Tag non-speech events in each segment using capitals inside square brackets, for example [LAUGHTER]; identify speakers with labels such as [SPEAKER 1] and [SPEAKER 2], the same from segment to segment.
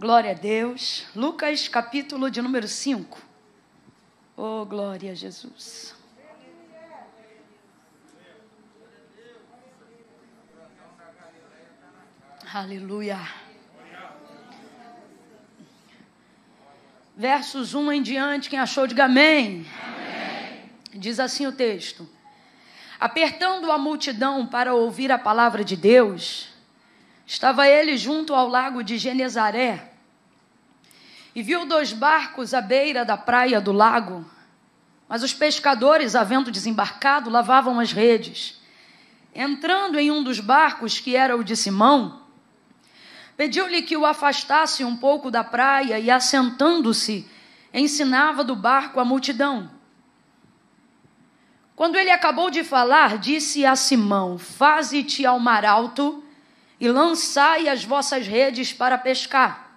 [SPEAKER 1] Glória a Deus. Lucas, capítulo de número 5. Oh, glória a Jesus. Aleluia. Versos 1 em diante, quem achou, diga amém. amém. Diz assim o texto: Apertando a multidão para ouvir a palavra de Deus, estava ele junto ao lago de Genezaré e viu dois barcos à beira da praia do lago. Mas os pescadores, havendo desembarcado, lavavam as redes. Entrando em um dos barcos, que era o de Simão, pediu-lhe que o afastasse um pouco da praia e, assentando-se, ensinava do barco a multidão. Quando ele acabou de falar, disse a Simão: Faze-te ao mar alto e lançai as vossas redes para pescar.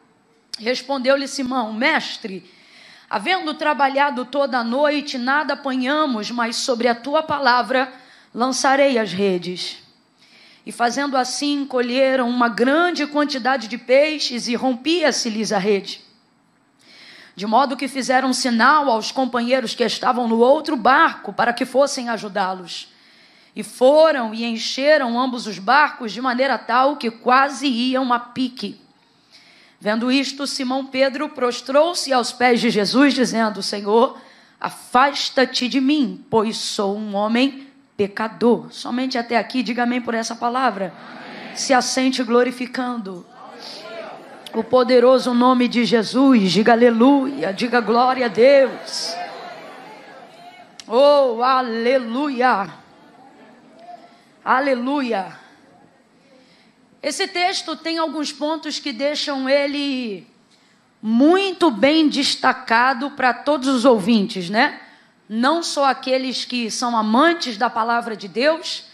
[SPEAKER 1] Respondeu-lhe Simão: Mestre, havendo trabalhado toda a noite, nada apanhamos, mas sobre a tua palavra lançarei as redes. E fazendo assim, colheram uma grande quantidade de peixes e rompia-se-lhes a rede. De modo que fizeram sinal aos companheiros que estavam no outro barco para que fossem ajudá-los. E foram e encheram ambos os barcos de maneira tal que quase iam a pique. Vendo isto, Simão Pedro prostrou-se aos pés de Jesus, dizendo: Senhor, afasta-te de mim, pois sou um homem pecador. Somente até aqui, diga amém por essa palavra. Amém. Se assente glorificando o poderoso nome de Jesus. Diga aleluia, diga glória a Deus. Oh, aleluia. Aleluia. Esse texto tem alguns pontos que deixam ele muito bem destacado para todos os ouvintes, né? Não só aqueles que são amantes da palavra de Deus,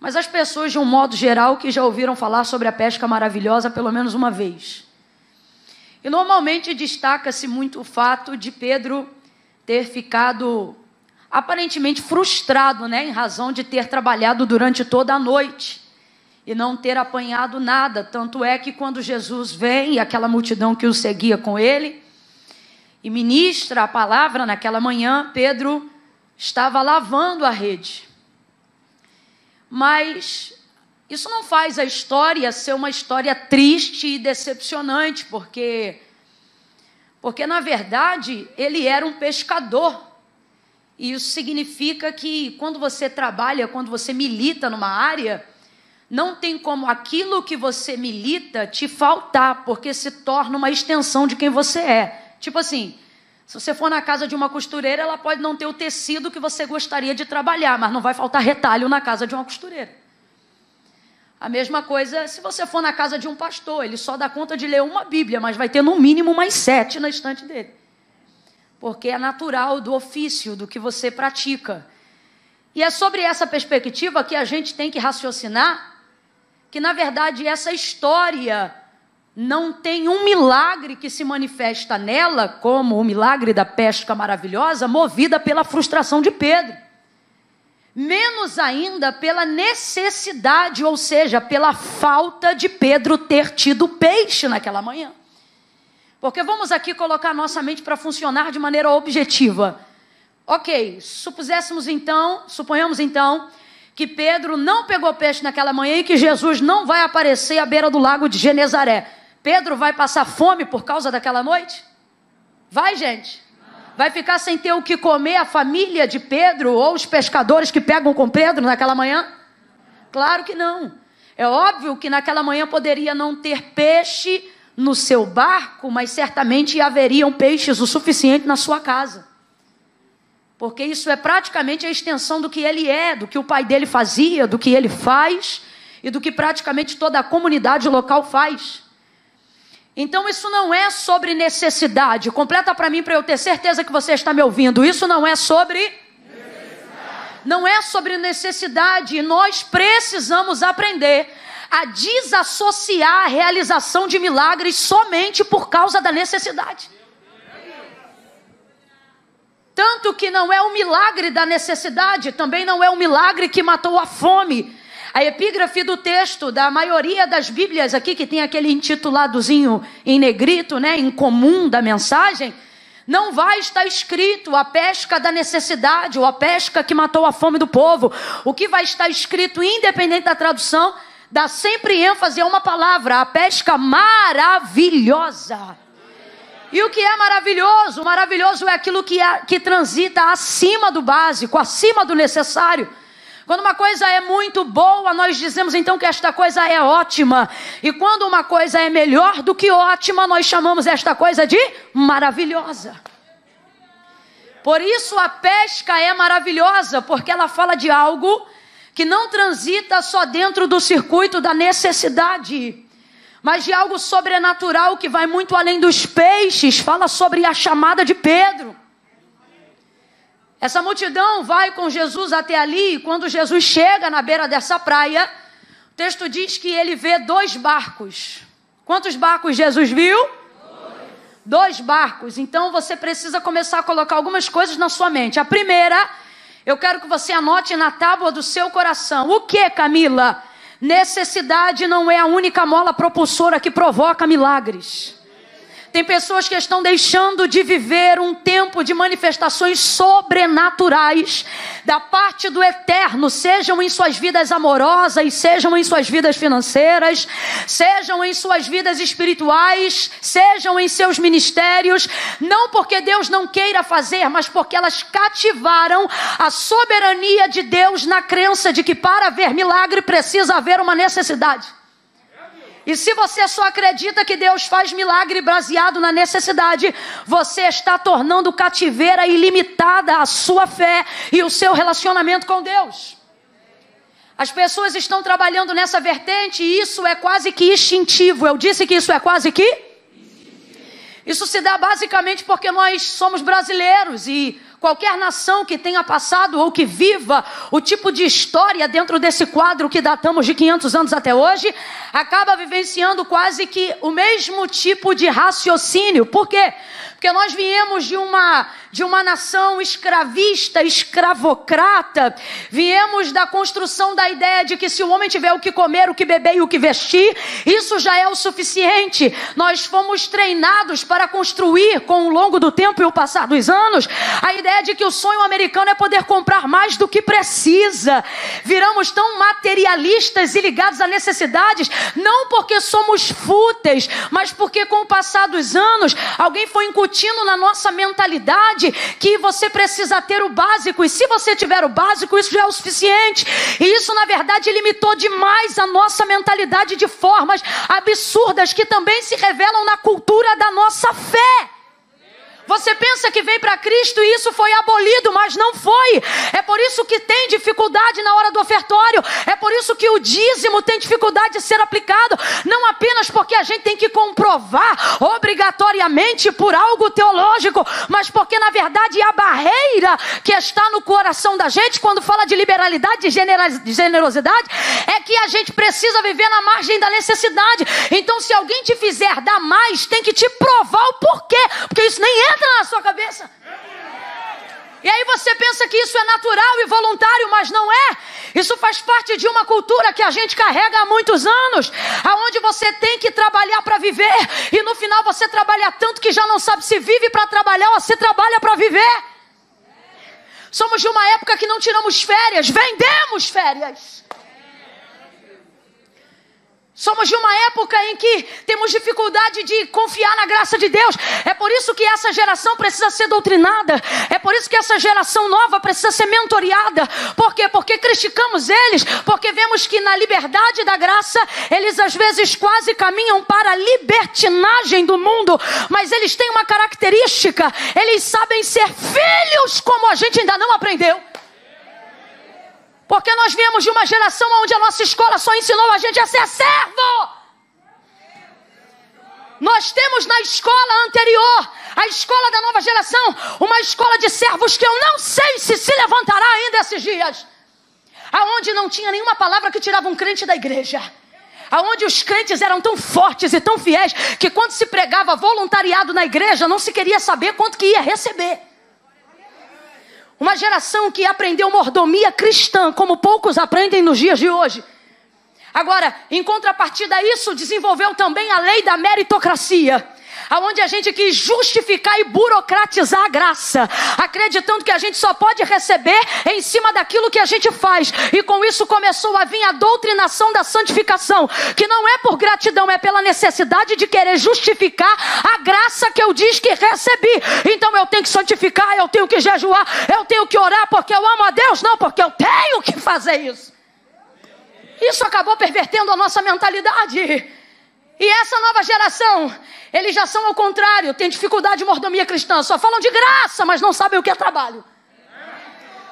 [SPEAKER 1] mas as pessoas de um modo geral que já ouviram falar sobre a pesca maravilhosa pelo menos uma vez. E normalmente destaca-se muito o fato de Pedro ter ficado aparentemente frustrado, né, em razão de ter trabalhado durante toda a noite e não ter apanhado nada. Tanto é que quando Jesus vem, e aquela multidão que o seguia com ele, e ministra a palavra naquela manhã, Pedro estava lavando a rede. Mas isso não faz a história ser uma história triste e decepcionante, porque porque na verdade ele era um pescador. E isso significa que quando você trabalha, quando você milita numa área, não tem como aquilo que você milita te faltar, porque se torna uma extensão de quem você é. Tipo assim, se você for na casa de uma costureira, ela pode não ter o tecido que você gostaria de trabalhar, mas não vai faltar retalho na casa de uma costureira. A mesma coisa se você for na casa de um pastor, ele só dá conta de ler uma Bíblia, mas vai ter no mínimo mais sete na estante dele. Porque é natural do ofício, do que você pratica. E é sobre essa perspectiva que a gente tem que raciocinar que na verdade essa história não tem um milagre que se manifesta nela, como o milagre da pesca maravilhosa, movida pela frustração de Pedro. Menos ainda pela necessidade, ou seja, pela falta de Pedro ter tido peixe naquela manhã. Porque vamos aqui colocar nossa mente para funcionar de maneira objetiva. Ok, supuséssemos então, suponhamos então, que Pedro não pegou peixe naquela manhã e que Jesus não vai aparecer à beira do lago de Genezaré. Pedro vai passar fome por causa daquela noite? Vai, gente. Vai ficar sem ter o que comer a família de Pedro ou os pescadores que pegam com Pedro naquela manhã? Claro que não. É óbvio que naquela manhã poderia não ter peixe no seu barco, mas certamente haveriam peixes o suficiente na sua casa porque isso é praticamente a extensão do que ele é, do que o pai dele fazia, do que ele faz e do que praticamente toda a comunidade local faz. Então isso não é sobre necessidade. Completa para mim para eu ter certeza que você está me ouvindo. Isso não é sobre não é sobre necessidade. E nós precisamos aprender a desassociar a realização de milagres somente por causa da necessidade. Tanto que não é o milagre da necessidade, também não é o milagre que matou a fome. A epígrafe do texto da maioria das Bíblias aqui, que tem aquele intituladozinho em negrito, né, em comum da mensagem, não vai estar escrito a pesca da necessidade ou a pesca que matou a fome do povo. O que vai estar escrito, independente da tradução, dá sempre ênfase a uma palavra, a pesca maravilhosa. E o que é maravilhoso? Maravilhoso é aquilo que, é, que transita acima do básico, acima do necessário. Quando uma coisa é muito boa, nós dizemos então que esta coisa é ótima. E quando uma coisa é melhor do que ótima, nós chamamos esta coisa de maravilhosa. Por isso a pesca é maravilhosa, porque ela fala de algo que não transita só dentro do circuito da necessidade, mas de algo sobrenatural que vai muito além dos peixes. Fala sobre a chamada de Pedro. Essa multidão vai com Jesus até ali, e quando Jesus chega na beira dessa praia, o texto diz que ele vê dois barcos. Quantos barcos Jesus viu? Dois. dois barcos. Então você precisa começar a colocar algumas coisas na sua mente. A primeira, eu quero que você anote na tábua do seu coração. O que, Camila? Necessidade não é a única mola propulsora que provoca milagres. Tem pessoas que estão deixando de viver um tempo de manifestações sobrenaturais da parte do eterno, sejam em suas vidas amorosas, sejam em suas vidas financeiras, sejam em suas vidas espirituais, sejam em seus ministérios, não porque Deus não queira fazer, mas porque elas cativaram a soberania de Deus na crença de que para haver milagre precisa haver uma necessidade. E se você só acredita que Deus faz milagre baseado na necessidade, você está tornando cativeira ilimitada a sua fé e o seu relacionamento com Deus. As pessoas estão trabalhando nessa vertente e isso é quase que instintivo. Eu disse que isso é quase que? Isso se dá basicamente porque nós somos brasileiros e Qualquer nação que tenha passado ou que viva o tipo de história dentro desse quadro que datamos de 500 anos até hoje, acaba vivenciando quase que o mesmo tipo de raciocínio. Por quê? Porque nós viemos de uma de uma nação escravista, escravocrata, viemos da construção da ideia de que se o homem tiver o que comer, o que beber e o que vestir, isso já é o suficiente. Nós fomos treinados para construir com o longo do tempo e o passar dos anos a ideia de que o sonho americano é poder comprar mais do que precisa. Viramos tão materialistas e ligados a necessidades, não porque somos fúteis, mas porque com o passar dos anos alguém foi incutindo na nossa mentalidade que você precisa ter o básico, e se você tiver o básico, isso já é o suficiente. E isso, na verdade, limitou demais a nossa mentalidade de formas absurdas que também se revelam na cultura da nossa fé. Você pensa que vem para Cristo e isso foi abolido, mas não foi. É por isso que tem dificuldade na hora do ofertório. É por isso que o dízimo tem dificuldade de ser aplicado. Não apenas porque a gente tem que comprovar obrigatoriamente por algo teológico, mas porque na verdade a barreira que está no coração da gente quando fala de liberalidade, de generosidade, é que a gente precisa viver na margem da necessidade. Então, se alguém te fizer dar mais, tem que te provar o porquê, porque isso nem entra entra na sua cabeça. E aí você pensa que isso é natural e voluntário, mas não é. Isso faz parte de uma cultura que a gente carrega há muitos anos, aonde você tem que trabalhar para viver e no final você trabalha tanto que já não sabe se vive para trabalhar ou se trabalha para viver. Somos de uma época que não tiramos férias, vendemos férias. Somos de uma época em que temos dificuldade de confiar na graça de Deus. É por isso que essa geração precisa ser doutrinada. É por isso que essa geração nova precisa ser mentoreada. Por quê? Porque criticamos eles, porque vemos que na liberdade da graça, eles às vezes quase caminham para a libertinagem do mundo. Mas eles têm uma característica: eles sabem ser filhos como a gente ainda não aprendeu. Porque nós viemos de uma geração onde a nossa escola só ensinou a gente a ser servo. Nós temos na escola anterior, a escola da nova geração, uma escola de servos que eu não sei se se levantará ainda esses dias. Aonde não tinha nenhuma palavra que tirava um crente da igreja aonde os crentes eram tão fortes e tão fiéis que quando se pregava voluntariado na igreja não se queria saber quanto que ia receber. Uma geração que aprendeu mordomia cristã, como poucos aprendem nos dias de hoje. Agora, em contrapartida a isso, desenvolveu também a lei da meritocracia aonde a gente quis justificar e burocratizar a graça, acreditando que a gente só pode receber em cima daquilo que a gente faz. E com isso começou a vir a doutrinação da santificação, que não é por gratidão, é pela necessidade de querer justificar a graça que eu diz que recebi. Então eu tenho que santificar, eu tenho que jejuar, eu tenho que orar porque eu amo a Deus, não porque eu tenho que fazer isso. Isso acabou pervertendo a nossa mentalidade. E essa nova geração, eles já são ao contrário, tem dificuldade de mordomia cristã, só falam de graça, mas não sabem o que é trabalho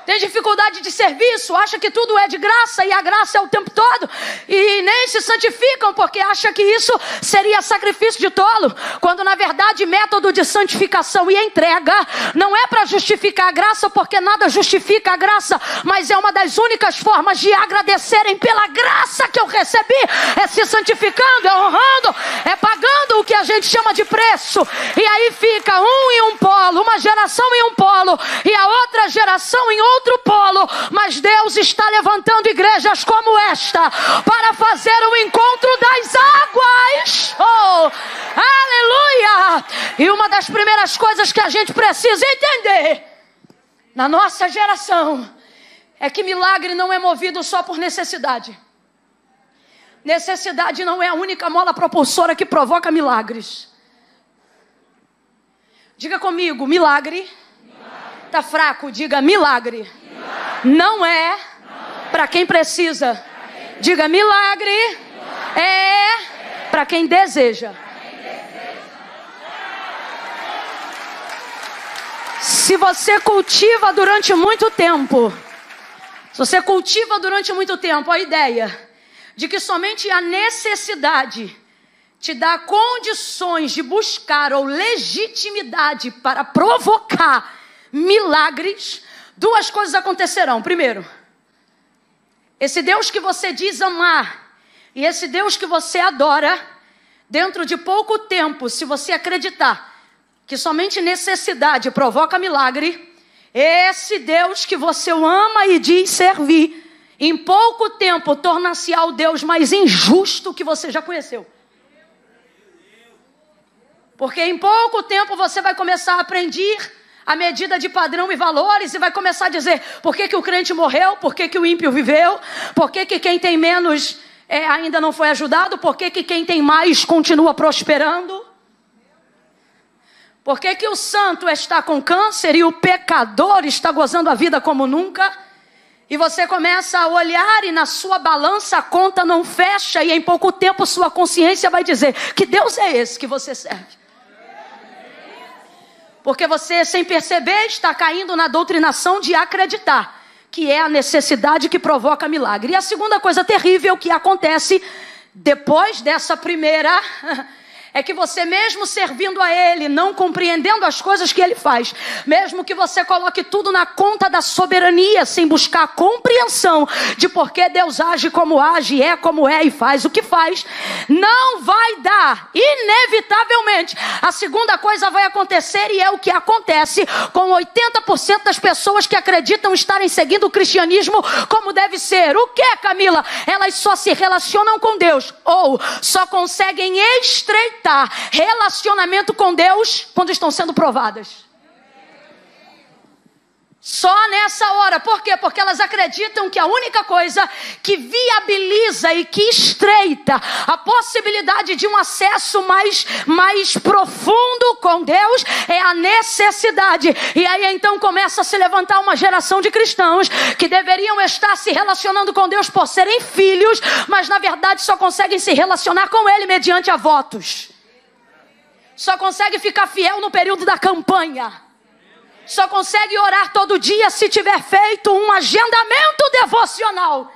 [SPEAKER 1] tem dificuldade de serviço, acha que tudo é de graça e a graça é o tempo todo, e nem se santificam porque acha que isso seria sacrifício de tolo, quando na verdade método de santificação e entrega não é para justificar a graça, porque nada justifica a graça, mas é uma das únicas formas de agradecerem pela graça que eu recebi, é se santificando, é honrando, é pagando o que a gente chama de preço, e aí fica um em um polo, uma geração em um polo, e a outra geração em outro outro polo, mas Deus está levantando igrejas como esta para fazer o encontro das águas. Oh, aleluia! E uma das primeiras coisas que a gente precisa entender na nossa geração é que milagre não é movido só por necessidade. Necessidade não é a única mola propulsora que provoca milagres. Diga comigo, milagre Está fraco, diga milagre. milagre. Não é, é. para quem precisa. Diga milagre, milagre. é, é. para quem deseja. Se você cultiva durante muito tempo, se você cultiva durante muito tempo a ideia de que somente a necessidade te dá condições de buscar ou legitimidade para provocar milagres, duas coisas acontecerão. Primeiro, esse Deus que você diz amar e esse Deus que você adora, dentro de pouco tempo, se você acreditar que somente necessidade provoca milagre, esse Deus que você ama e diz servir, em pouco tempo torna-se ao Deus mais injusto que você já conheceu. Porque em pouco tempo você vai começar a aprender a medida de padrão e valores e vai começar a dizer por que, que o crente morreu, por que, que o ímpio viveu, por que, que quem tem menos é, ainda não foi ajudado, por que, que quem tem mais continua prosperando. Por que, que o santo está com câncer e o pecador está gozando a vida como nunca? E você começa a olhar e na sua balança a conta não fecha, e em pouco tempo sua consciência vai dizer: Que Deus é esse que você serve? Porque você, sem perceber, está caindo na doutrinação de acreditar que é a necessidade que provoca milagre. E a segunda coisa terrível que acontece depois dessa primeira [LAUGHS] é que você, mesmo servindo a Ele, não compreendendo as coisas que Ele faz, mesmo que você coloque tudo na conta da soberania, sem buscar a compreensão de por que Deus age como age, é como é e faz o que faz, não vai dar, inevitavelmente. A segunda coisa vai acontecer e é o que acontece com 80% das pessoas que acreditam estarem seguindo o cristianismo como deve ser. O que, Camila? Elas só se relacionam com Deus ou só conseguem estreitar relacionamento com Deus quando estão sendo provadas. Só nessa hora. Por quê? Porque elas acreditam que a única coisa que viabiliza e que estreita a possibilidade de um acesso mais, mais profundo com Deus é a necessidade. E aí então começa a se levantar uma geração de cristãos que deveriam estar se relacionando com Deus por serem filhos, mas na verdade só conseguem se relacionar com Ele mediante a votos só consegue ficar fiel no período da campanha. Só consegue orar todo dia se tiver feito um agendamento devocional.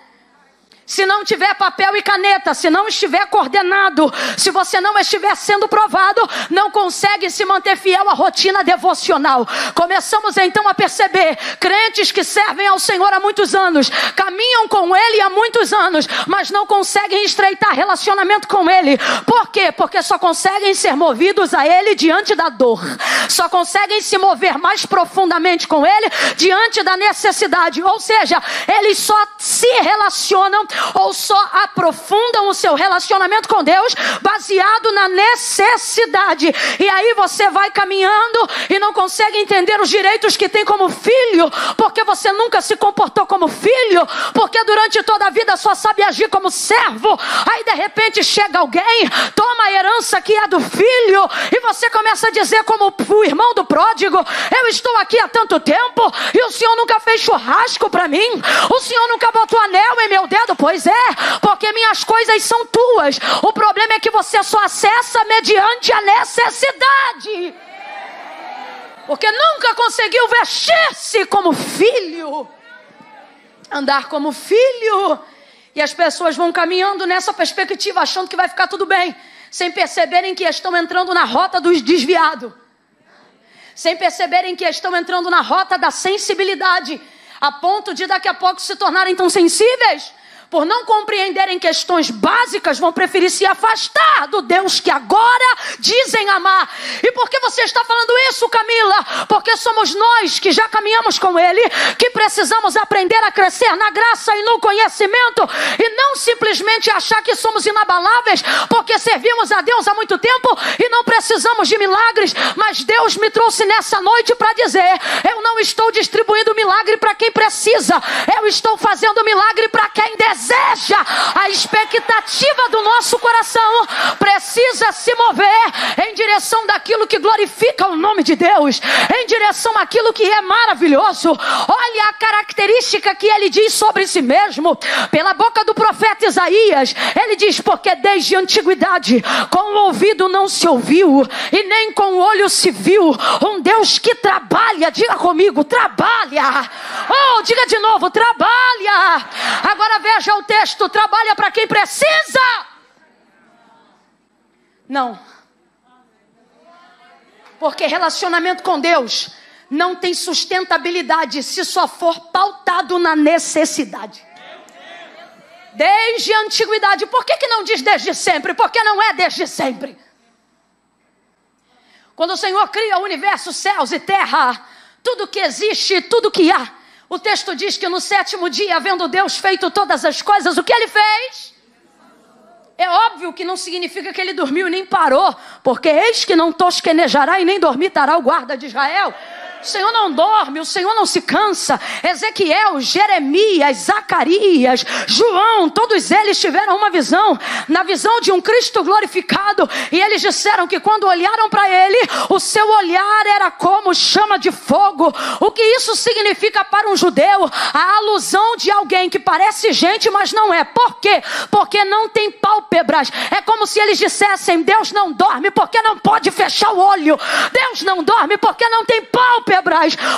[SPEAKER 1] Se não tiver papel e caneta, se não estiver coordenado, se você não estiver sendo provado, não consegue se manter fiel à rotina devocional. Começamos então a perceber crentes que servem ao Senhor há muitos anos, caminham com Ele há muitos anos, mas não conseguem estreitar relacionamento com Ele. Por quê? Porque só conseguem ser movidos a Ele diante da dor, só conseguem se mover mais profundamente com Ele diante da necessidade. Ou seja, eles só se relacionam ou só aprofundam o seu relacionamento com Deus baseado na necessidade. E aí você vai caminhando e não consegue entender os direitos que tem como filho, porque você nunca se comportou como filho, porque durante toda a vida só sabe agir como servo. Aí de repente chega alguém, toma a herança que é do filho, e você começa a dizer, como o irmão do pródigo: Eu estou aqui há tanto tempo e o senhor nunca fez churrasco para mim, o senhor nunca botou anel em meu dedo. Pois é, porque minhas coisas são tuas. O problema é que você só acessa mediante a necessidade. Porque nunca conseguiu vestir-se como filho, andar como filho. E as pessoas vão caminhando nessa perspectiva, achando que vai ficar tudo bem, sem perceberem que estão entrando na rota dos desviados, sem perceberem que estão entrando na rota da sensibilidade, a ponto de daqui a pouco se tornarem tão sensíveis por não compreenderem questões básicas, vão preferir se afastar do Deus que agora dizem amar. E por que você está falando isso, Camila? Porque somos nós que já caminhamos com Ele, que precisamos aprender a crescer na graça e no conhecimento, e não simplesmente achar que somos inabaláveis, porque servimos a Deus há muito tempo e não precisamos de milagres. Mas Deus me trouxe nessa noite para dizer: eu não estou distribuindo milagre para quem precisa, eu estou fazendo milagre para quem deseja deseja, a expectativa do nosso coração precisa se mover em direção daquilo que glorifica o nome de Deus, em direção àquilo que é maravilhoso. Olha a característica que ele diz sobre si mesmo, pela boca do profeta Isaías. Ele diz: Porque desde a antiguidade, com o ouvido não se ouviu, e nem com o olho se viu, um Deus que trabalha, diga comigo, trabalha. Oh, diga de novo, trabalha. Agora veja o texto: trabalha para quem precisa. Não. Porque relacionamento com Deus não tem sustentabilidade se só for pautado na necessidade. Desde a antiguidade. Por que, que não diz desde sempre? Porque não é desde sempre. Quando o Senhor cria o universo, céus e terra, tudo que existe, tudo que há, o texto diz que no sétimo dia, havendo Deus feito todas as coisas, o que ele fez? É óbvio que não significa que ele dormiu nem parou, porque eis que não tosquenejará e nem dormitará o guarda de Israel. O Senhor não dorme, o Senhor não se cansa. Ezequiel, Jeremias, Zacarias, João, todos eles tiveram uma visão, na visão de um Cristo glorificado, e eles disseram que quando olharam para ele, o seu olhar era como chama de fogo. O que isso significa para um judeu? A alusão de alguém que parece gente, mas não é. Por quê? Porque não tem pálpebras. É como se eles dissessem: Deus não dorme porque não pode fechar o olho. Deus não dorme porque não tem pálpebras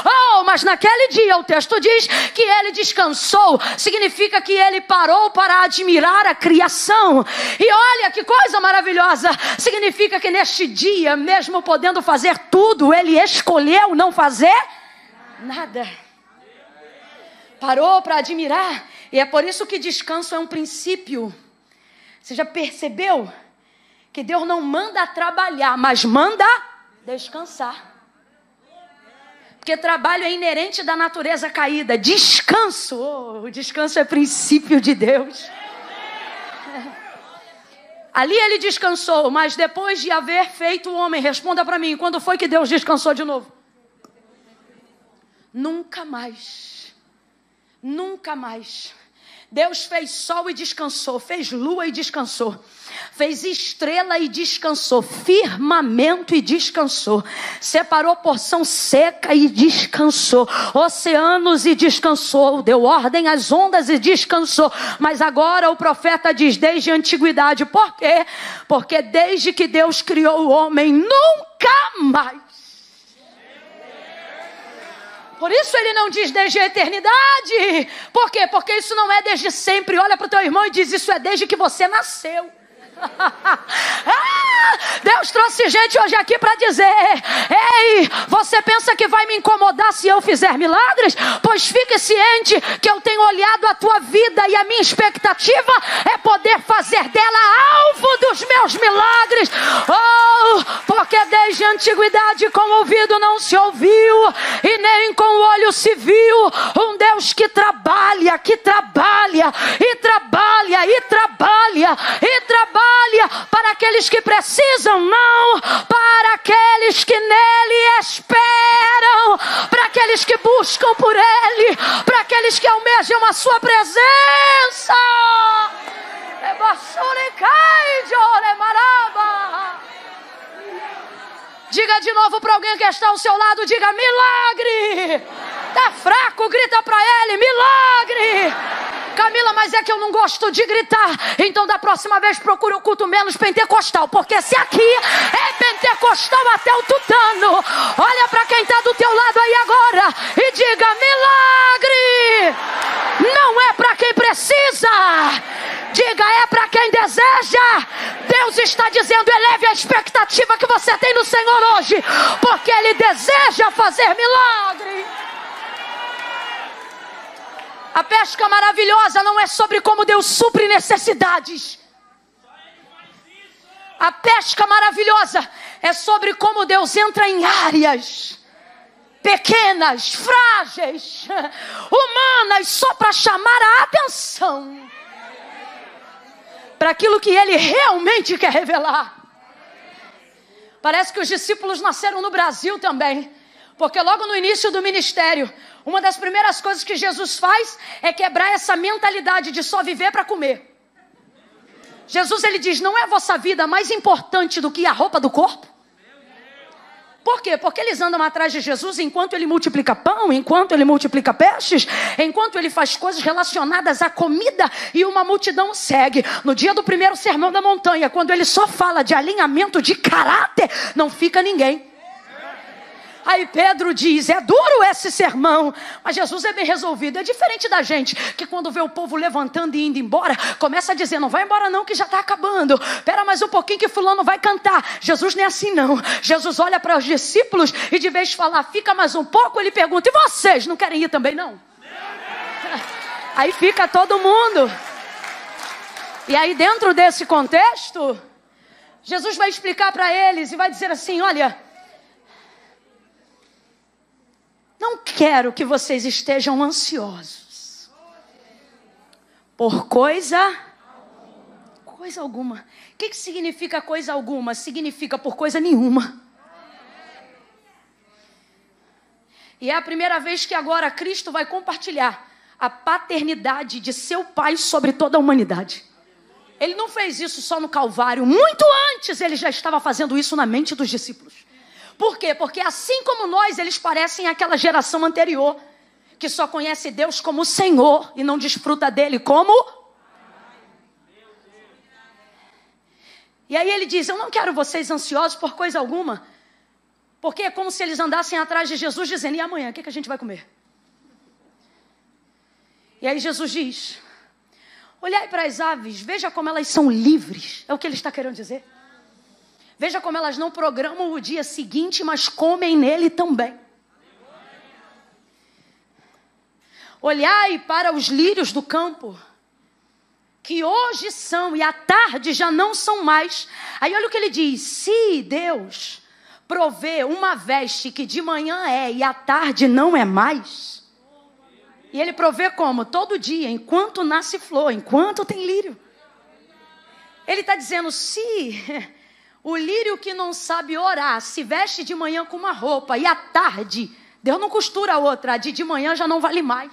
[SPEAKER 1] Oh, mas naquele dia o texto diz que ele descansou, significa que ele parou para admirar a criação. E olha que coisa maravilhosa! Significa que neste dia, mesmo podendo fazer tudo, ele escolheu não fazer nada. Parou para admirar, e é por isso que descanso é um princípio. Você já percebeu que Deus não manda trabalhar, mas manda descansar. Porque trabalho é inerente da natureza caída. Descanso, oh, o descanso é princípio de Deus. [LAUGHS] Ali ele descansou, mas depois de haver feito o homem, responda para mim, quando foi que Deus descansou de novo? Nunca mais. Nunca mais. Deus fez sol e descansou, fez lua e descansou, fez estrela e descansou, firmamento e descansou, separou porção seca e descansou, oceanos e descansou, deu ordem às ondas e descansou. Mas agora o profeta diz desde a antiguidade, por quê? Porque desde que Deus criou o homem, nunca mais por isso ele não diz desde a eternidade. Por quê? Porque isso não é desde sempre. Olha para o teu irmão e diz: Isso é desde que você nasceu. [LAUGHS] ah, Deus trouxe gente hoje aqui para dizer: Ei, você pensa que vai me incomodar se eu fizer milagres? Pois fique ciente que eu tenho olhado a tua vida e a minha expectativa é poder fazer dela alvo dos meus milagres. Oh, porque desde a antiguidade com o ouvido não se ouviu e nem com o olho se viu. Um Deus que trabalha, que trabalha e trabalha e trabalha e trabalha para aqueles que precisam, não para aqueles que nele esperam, para aqueles que buscam por ele, para aqueles que almejam a sua presença. Diga de novo para alguém que está ao seu lado, diga milagre. Tá fraco, grita para ele, milagre. Camila, mas é que eu não gosto de gritar. Então da próxima vez procure o culto menos pentecostal, porque se aqui é pentecostal até o tutano, olha para quem está do teu lado aí agora e diga milagre. Não é para quem precisa. Diga, é para quem deseja. Deus está dizendo: eleve a expectativa que você tem no Senhor hoje, porque Ele deseja fazer milagre. A pesca maravilhosa não é sobre como Deus supre necessidades. A pesca maravilhosa é sobre como Deus entra em áreas pequenas, frágeis, humanas, só para chamar a atenção para aquilo que ele realmente quer revelar. Parece que os discípulos nasceram no Brasil também, porque logo no início do ministério, uma das primeiras coisas que Jesus faz é quebrar essa mentalidade de só viver para comer. Jesus ele diz: "Não é a vossa vida mais importante do que a roupa do corpo?" Por quê? Porque eles andam atrás de Jesus enquanto ele multiplica pão, enquanto ele multiplica peixes, enquanto ele faz coisas relacionadas à comida e uma multidão segue. No dia do primeiro sermão da montanha, quando ele só fala de alinhamento de caráter, não fica ninguém. Aí Pedro diz: é duro esse sermão, mas Jesus é bem resolvido. É diferente da gente que quando vê o povo levantando e indo embora, começa a dizer: não vai embora não, que já está acabando. Espera mais um pouquinho que fulano vai cantar. Jesus não é assim não. Jesus olha para os discípulos e de vez de falar, fica mais um pouco, ele pergunta: e vocês não querem ir também não? [LAUGHS] Aí fica todo mundo. E aí dentro desse contexto, Jesus vai explicar para eles e vai dizer assim: olha Não quero que vocês estejam ansiosos por coisa coisa alguma. O que, que significa coisa alguma? Significa por coisa nenhuma. E é a primeira vez que agora Cristo vai compartilhar a paternidade de seu Pai sobre toda a humanidade. Ele não fez isso só no Calvário, muito antes ele já estava fazendo isso na mente dos discípulos. Por quê? Porque assim como nós, eles parecem aquela geração anterior, que só conhece Deus como Senhor e não desfruta dele como. E aí ele diz: Eu não quero vocês ansiosos por coisa alguma, porque é como se eles andassem atrás de Jesus dizendo: E amanhã, o que, que a gente vai comer? E aí Jesus diz: Olhai para as aves, veja como elas são livres. É o que ele está querendo dizer. Veja como elas não programam o dia seguinte, mas comem nele também. Olhai para os lírios do campo, que hoje são e à tarde já não são mais. Aí olha o que ele diz: se Deus provê uma veste que de manhã é e à tarde não é mais. E ele provê como? Todo dia, enquanto nasce flor, enquanto tem lírio. Ele está dizendo: se o lírio que não sabe orar se veste de manhã com uma roupa e à tarde, Deus não costura outra, de de manhã já não vale mais.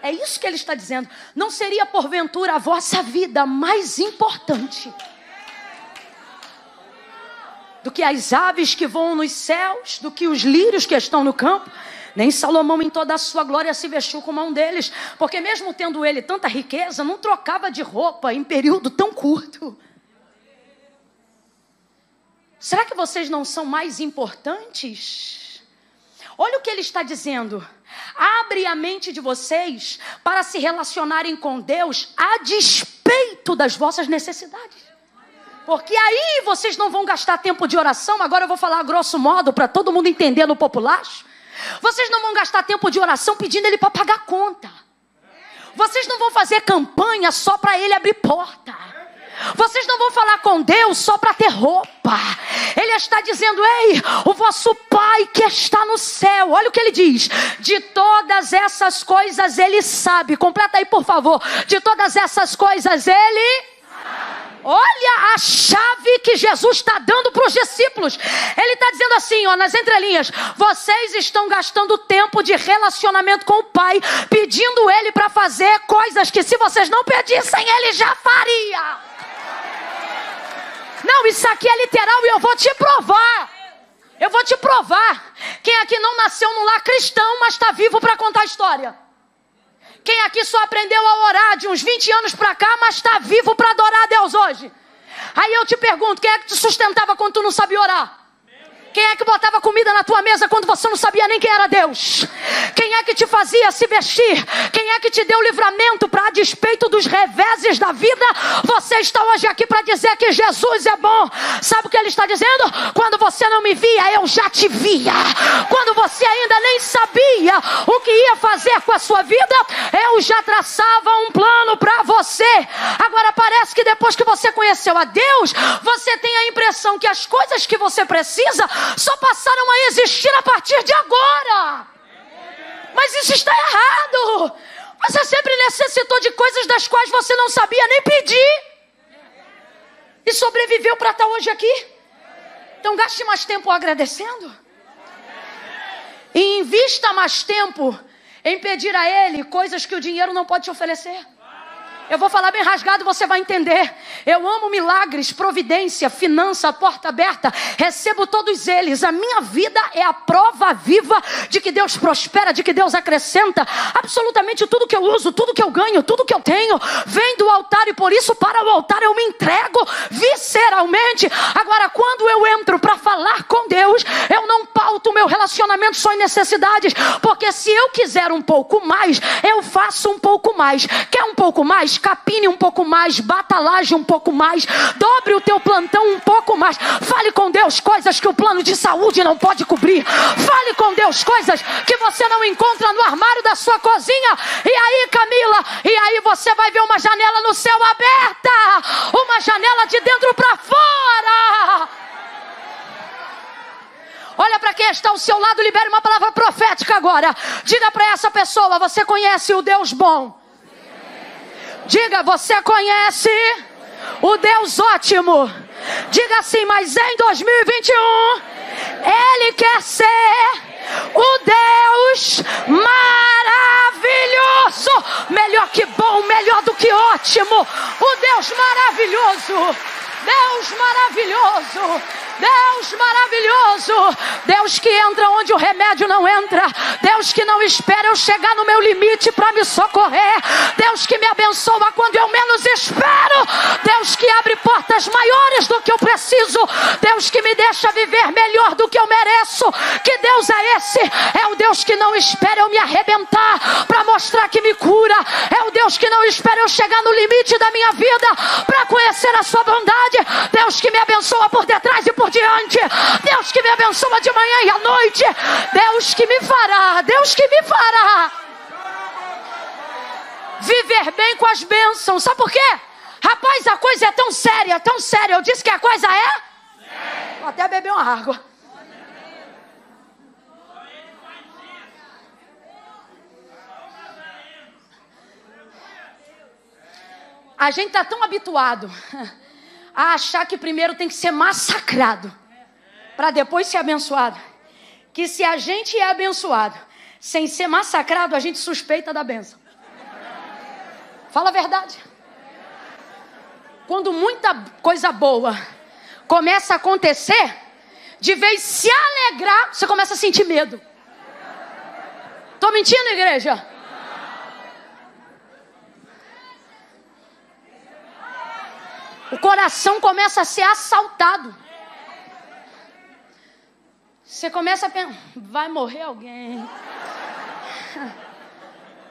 [SPEAKER 1] É isso que ele está dizendo. Não seria porventura a vossa vida mais importante do que as aves que voam nos céus, do que os lírios que estão no campo? Nem Salomão, em toda a sua glória, se vestiu como um deles, porque, mesmo tendo ele tanta riqueza, não trocava de roupa em período tão curto. Será que vocês não são mais importantes? Olha o que ele está dizendo. Abre a mente de vocês para se relacionarem com Deus a despeito das vossas necessidades. Porque aí vocês não vão gastar tempo de oração. Agora eu vou falar grosso modo para todo mundo entender no populacho. Vocês não vão gastar tempo de oração pedindo ele para pagar conta. Vocês não vão fazer campanha só para ele abrir porta. Vocês não vão falar com Deus só para ter roupa. Ele está dizendo: Ei, o vosso Pai que está no céu, olha o que ele diz: de todas essas coisas ele sabe. Completa aí, por favor. De todas essas coisas ele. Olha a chave que Jesus está dando para os discípulos. Ele está dizendo assim, ó, nas entrelinhas: vocês estão gastando tempo de relacionamento com o Pai, pedindo Ele para fazer coisas que se vocês não pedissem, Ele já faria. Não, isso aqui é literal e eu vou te provar. Eu vou te provar. Quem aqui não nasceu num lar cristão, mas está vivo para contar a história? Quem aqui só aprendeu a orar de uns 20 anos para cá, mas está vivo para adorar a Deus hoje? Aí eu te pergunto: quem é que te sustentava quando tu não sabia orar? Quem é que botava comida na tua mesa quando você não sabia nem quem era Deus? Quem é que te fazia se vestir? Quem é que te deu livramento para a despeito dos reveses da vida? Você está hoje aqui para dizer que Jesus é bom. Sabe o que ele está dizendo? Quando você não me via, eu já te via. Quando você ainda nem sabia o que ia fazer com a sua vida, eu já traçava um plano para você. Agora parece que depois que você conheceu a Deus, você tem a impressão que as coisas que você precisa só passaram a existir a partir de agora. Mas isso está errado. Você sempre necessitou de coisas das quais você não sabia nem pedir. E sobreviveu para estar hoje aqui. Então gaste mais tempo agradecendo. E invista mais tempo em pedir a Ele coisas que o dinheiro não pode te oferecer. Eu vou falar bem rasgado, você vai entender. Eu amo milagres, providência, finança, porta aberta. Recebo todos eles. A minha vida é a prova viva de que Deus prospera, de que Deus acrescenta. Absolutamente tudo que eu uso, tudo que eu ganho, tudo que eu tenho, vem do altar e por isso para o altar eu me entrego visceralmente. Agora, quando eu entro para falar com Deus, eu não pauto meu relacionamento só em necessidades, porque se eu quiser um pouco mais, eu faço um pouco mais. Quer um pouco mais? Capine um pouco mais, batalhaje um pouco mais, dobre o teu plantão um pouco mais. Fale com Deus coisas que o plano de saúde não pode cobrir. Fale com Deus coisas que você não encontra no armário da sua cozinha. E aí, Camila, e aí você vai ver uma janela no céu aberta, uma janela de dentro para fora. Olha para quem está ao seu lado, libere uma palavra profética agora. Diga para essa pessoa: você conhece o Deus bom. Diga, você conhece o Deus ótimo. Diga assim, mas em 2021, Ele quer ser o Deus maravilhoso. Melhor que bom, melhor do que ótimo. O Deus maravilhoso. Deus maravilhoso. Deus maravilhoso, Deus que entra onde o remédio não entra, Deus que não espera eu chegar no meu limite para me socorrer, Deus que me abençoa quando eu menos espero, Deus que abre portas maiores do que eu preciso, Deus que me deixa viver melhor do que eu mereço. Que Deus é esse? É o Deus que não espera eu me arrebentar para mostrar que me cura, é o Deus que não espera eu chegar no limite da minha vida para conhecer a sua bondade, Deus que me abençoa por detrás e por diante. Deus que me abençoa de manhã e à noite. Deus que me fará, Deus que me fará viver bem com as bênçãos. Sabe por quê? Rapaz, a coisa é tão séria, tão séria. Eu disse que a coisa é? Vou até beber uma água. A gente está tão habituado [LAUGHS] a achar que primeiro tem que ser massacrado para depois ser abençoado. Que se a gente é abençoado sem ser massacrado, a gente suspeita da benção. Fala a verdade. Quando muita coisa boa começa a acontecer, de vez se alegrar, você começa a sentir medo. Tô mentindo, igreja? O coração começa a ser assaltado. Você começa a pensar: vai morrer alguém,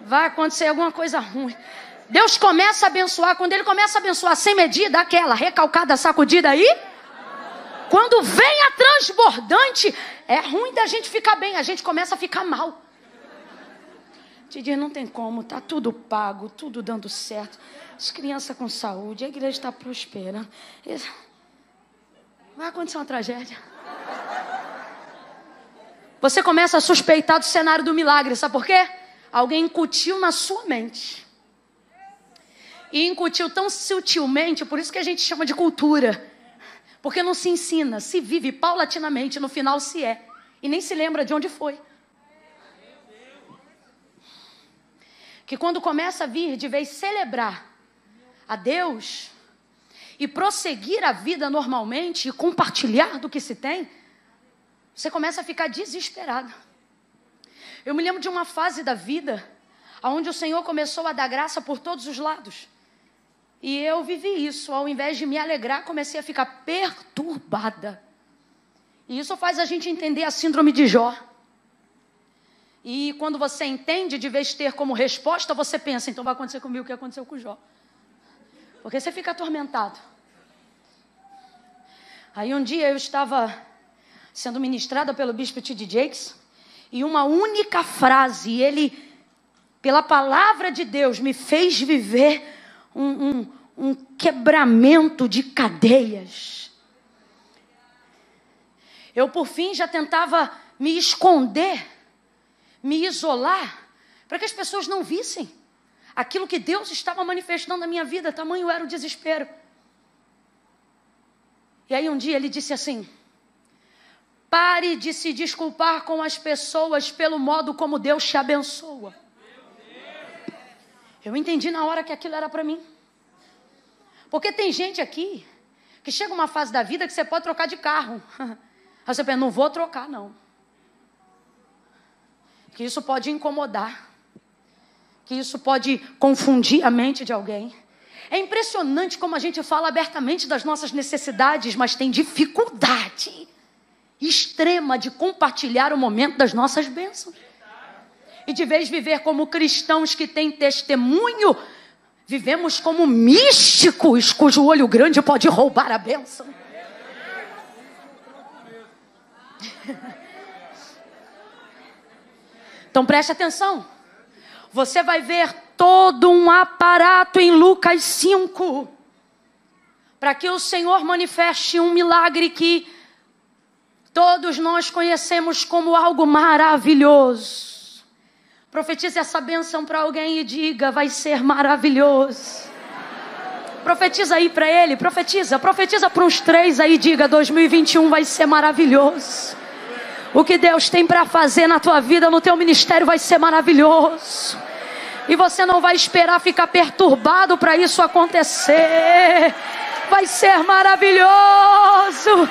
[SPEAKER 1] vai acontecer alguma coisa ruim. Deus começa a abençoar, quando Ele começa a abençoar sem medida, aquela recalcada, sacudida aí. Quando vem a transbordante, é ruim da gente ficar bem, a gente começa a ficar mal. Te diz, não tem como, tá tudo pago, tudo dando certo. as crianças com saúde, a igreja está prosperando. Vai acontecer uma tragédia. Você começa a suspeitar do cenário do milagre, sabe por quê? Alguém incutiu na sua mente. E incutiu tão sutilmente, por isso que a gente chama de cultura. Porque não se ensina, se vive paulatinamente, no final se é. E nem se lembra de onde foi. Que quando começa a vir de vez celebrar a Deus e prosseguir a vida normalmente e compartilhar do que se tem, você começa a ficar desesperado. Eu me lembro de uma fase da vida onde o Senhor começou a dar graça por todos os lados. E eu vivi isso, ao invés de me alegrar, comecei a ficar perturbada. E isso faz a gente entender a síndrome de Jó. E quando você entende, de vez ter como resposta, você pensa, então vai acontecer comigo o que aconteceu com Jó. Porque você fica atormentado. Aí um dia eu estava sendo ministrada pelo bispo T.D. Jakes, e uma única frase, ele, pela palavra de Deus, me fez viver um, um, um quebramento de cadeias. Eu, por fim, já tentava me esconder, me isolar, para que as pessoas não vissem aquilo que Deus estava manifestando na minha vida, tamanho era o desespero. E aí um dia ele disse assim: pare de se desculpar com as pessoas pelo modo como Deus te abençoa. Eu entendi na hora que aquilo era para mim. Porque tem gente aqui que chega uma fase da vida que você pode trocar de carro. [LAUGHS] Aí você pensa, não vou trocar, não. Que isso pode incomodar. Que isso pode confundir a mente de alguém. É impressionante como a gente fala abertamente das nossas necessidades, mas tem dificuldade extrema de compartilhar o momento das nossas bênçãos. E de vez viver como cristãos que têm testemunho, vivemos como místicos cujo olho grande pode roubar a bênção. Então preste atenção. Você vai ver todo um aparato em Lucas 5 para que o Senhor manifeste um milagre que todos nós conhecemos como algo maravilhoso. Profetize essa bênção para alguém e diga: vai ser maravilhoso. Profetiza aí para ele, profetiza, profetiza para uns três aí, diga: 2021 vai ser maravilhoso. O que Deus tem para fazer na tua vida, no teu ministério, vai ser maravilhoso. E você não vai esperar ficar perturbado para isso acontecer. Vai ser maravilhoso.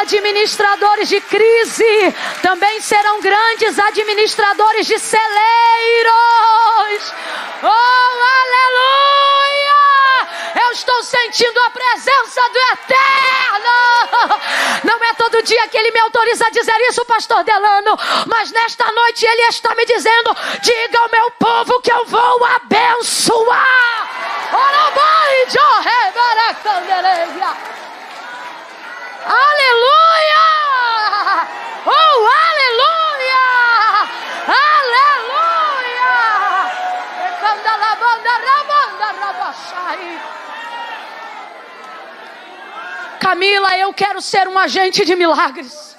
[SPEAKER 1] Administradores de crise também serão grandes administradores de celeiros. Oh, aleluia! Eu estou sentindo a presença do Eterno. Não é todo dia que Ele me autoriza a dizer isso, Pastor Delano, mas nesta noite Ele está me dizendo: diga ao meu povo que eu vou abençoar. Aleluia! Oh, aleluia! Aleluia! Camila, eu quero ser um agente de milagres.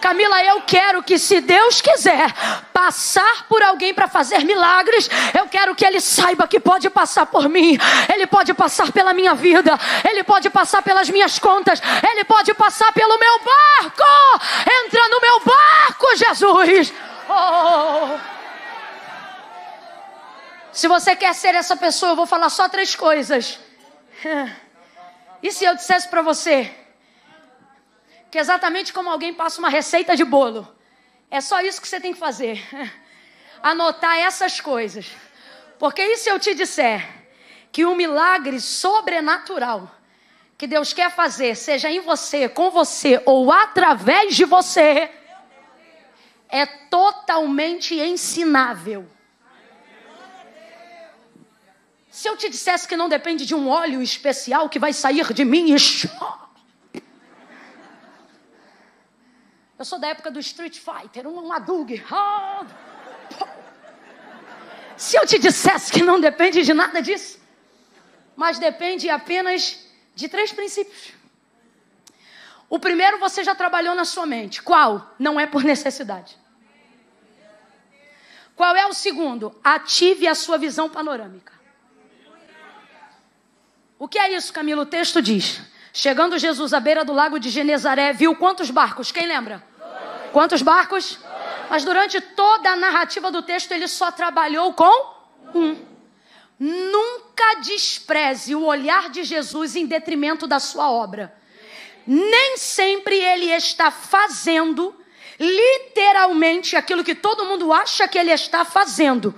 [SPEAKER 1] Camila, eu quero que, se Deus quiser passar por alguém para fazer milagres, eu quero que Ele saiba que pode passar por mim, Ele pode passar pela minha vida, Ele pode passar pelas minhas contas, Ele pode passar pelo meu barco. Entra no meu barco, Jesus. Oh. Se você quer ser essa pessoa, eu vou falar só três coisas. [LAUGHS] E se eu dissesse para você que exatamente como alguém passa uma receita de bolo, é só isso que você tem que fazer. [LAUGHS] Anotar essas coisas. Porque e se eu te disser que um milagre sobrenatural que Deus quer fazer, seja em você, com você ou através de você, é totalmente ensinável. Se eu te dissesse que não depende de um óleo especial que vai sair de mim e Eu sou da época do Street Fighter, um Hadouken. Se eu te dissesse que não depende de nada disso, mas depende apenas de três princípios. O primeiro você já trabalhou na sua mente. Qual? Não é por necessidade. Qual é o segundo? Ative a sua visão panorâmica. O que é isso, Camilo? O texto diz: Chegando Jesus à beira do lago de Genezaré, viu quantos barcos? Quem lembra? Quantos barcos? Mas durante toda a narrativa do texto, ele só trabalhou com um. Nunca despreze o olhar de Jesus em detrimento da sua obra. Nem sempre ele está fazendo literalmente aquilo que todo mundo acha que ele está fazendo.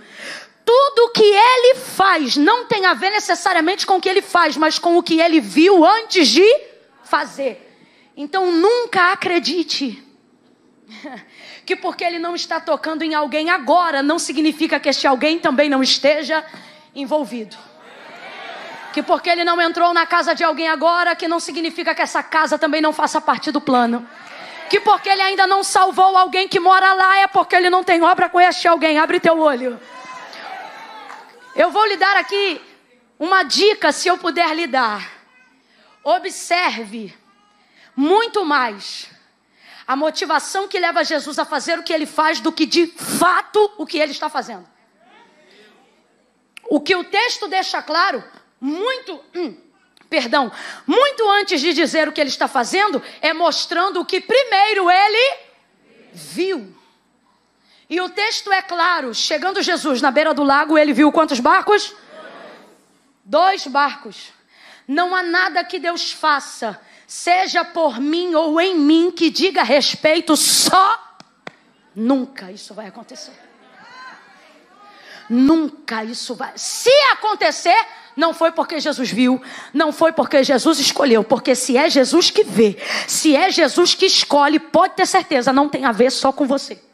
[SPEAKER 1] Tudo que ele faz não tem a ver necessariamente com o que ele faz, mas com o que ele viu antes de fazer. Então nunca acredite [LAUGHS] que porque ele não está tocando em alguém agora, não significa que este alguém também não esteja envolvido. Que porque ele não entrou na casa de alguém agora, que não significa que essa casa também não faça parte do plano. Que porque ele ainda não salvou alguém que mora lá, é porque ele não tem obra com este alguém. Abre teu olho. Eu vou lhe dar aqui uma dica, se eu puder lhe dar. Observe muito mais a motivação que leva Jesus a fazer o que ele faz do que de fato o que ele está fazendo. O que o texto deixa claro, muito, hum, perdão, muito antes de dizer o que ele está fazendo, é mostrando o que primeiro ele viu. E o texto é claro: chegando Jesus na beira do lago, ele viu quantos barcos? Dois barcos. Não há nada que Deus faça seja por mim ou em mim, que diga respeito só. Nunca isso vai acontecer. Nunca isso vai. Se acontecer, não foi porque Jesus viu, não foi porque Jesus escolheu, porque se é Jesus que vê, se é Jesus que escolhe, pode ter certeza, não tem a ver só com você.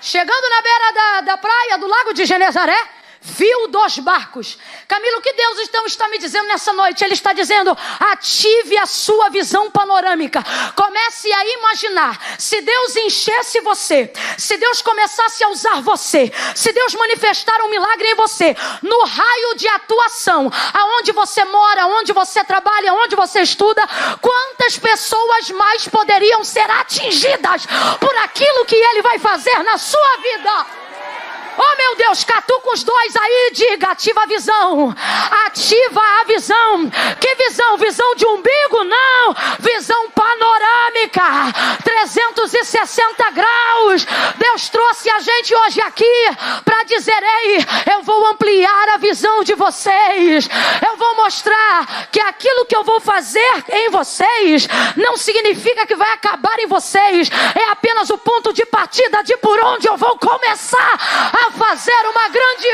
[SPEAKER 1] Chegando na beira da, da praia do lago de Genezaré, viu dois barcos. Camilo, o que Deus então está me dizendo nessa noite? Ele está dizendo: ative a sua visão panorâmica. Comece a imaginar. Se Deus enchesse você, se Deus começasse a usar você, se Deus manifestar um milagre em você, no raio de atuação, aonde você mora, onde você trabalha, onde você estuda, quantas pessoas mais poderiam ser atingidas por aquilo que Ele vai fazer na sua vida? Oh meu Deus, catuca os dois aí, diga, ativa a visão. Ativa a visão. Que visão? Visão de umbigo? Não. Visão panorâmica. 360 graus. Deus trouxe a gente hoje aqui para dizer: ei, eu vou ampliar a visão de vocês. Eu vou mostrar que aquilo que eu vou fazer em vocês não significa que vai acabar em vocês. É apenas o ponto de partida de por onde eu vou começar a fazer uma grande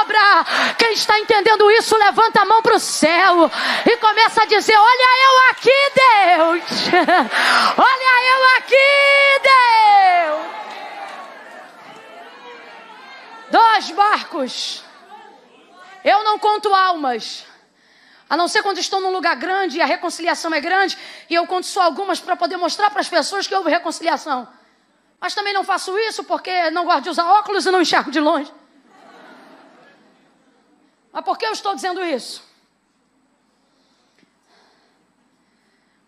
[SPEAKER 1] obra. Quem está entendendo isso, levanta a mão para o céu e começa a dizer: Olha eu aqui, Deus. [LAUGHS] Olha eu aqui, Deus. Dois barcos. Eu não conto almas. A não ser quando estou num lugar grande e a reconciliação é grande, e eu conto só algumas para poder mostrar para as pessoas que houve reconciliação. Mas também não faço isso porque não gosto de usar óculos e não enxergo de longe. Mas por que eu estou dizendo isso?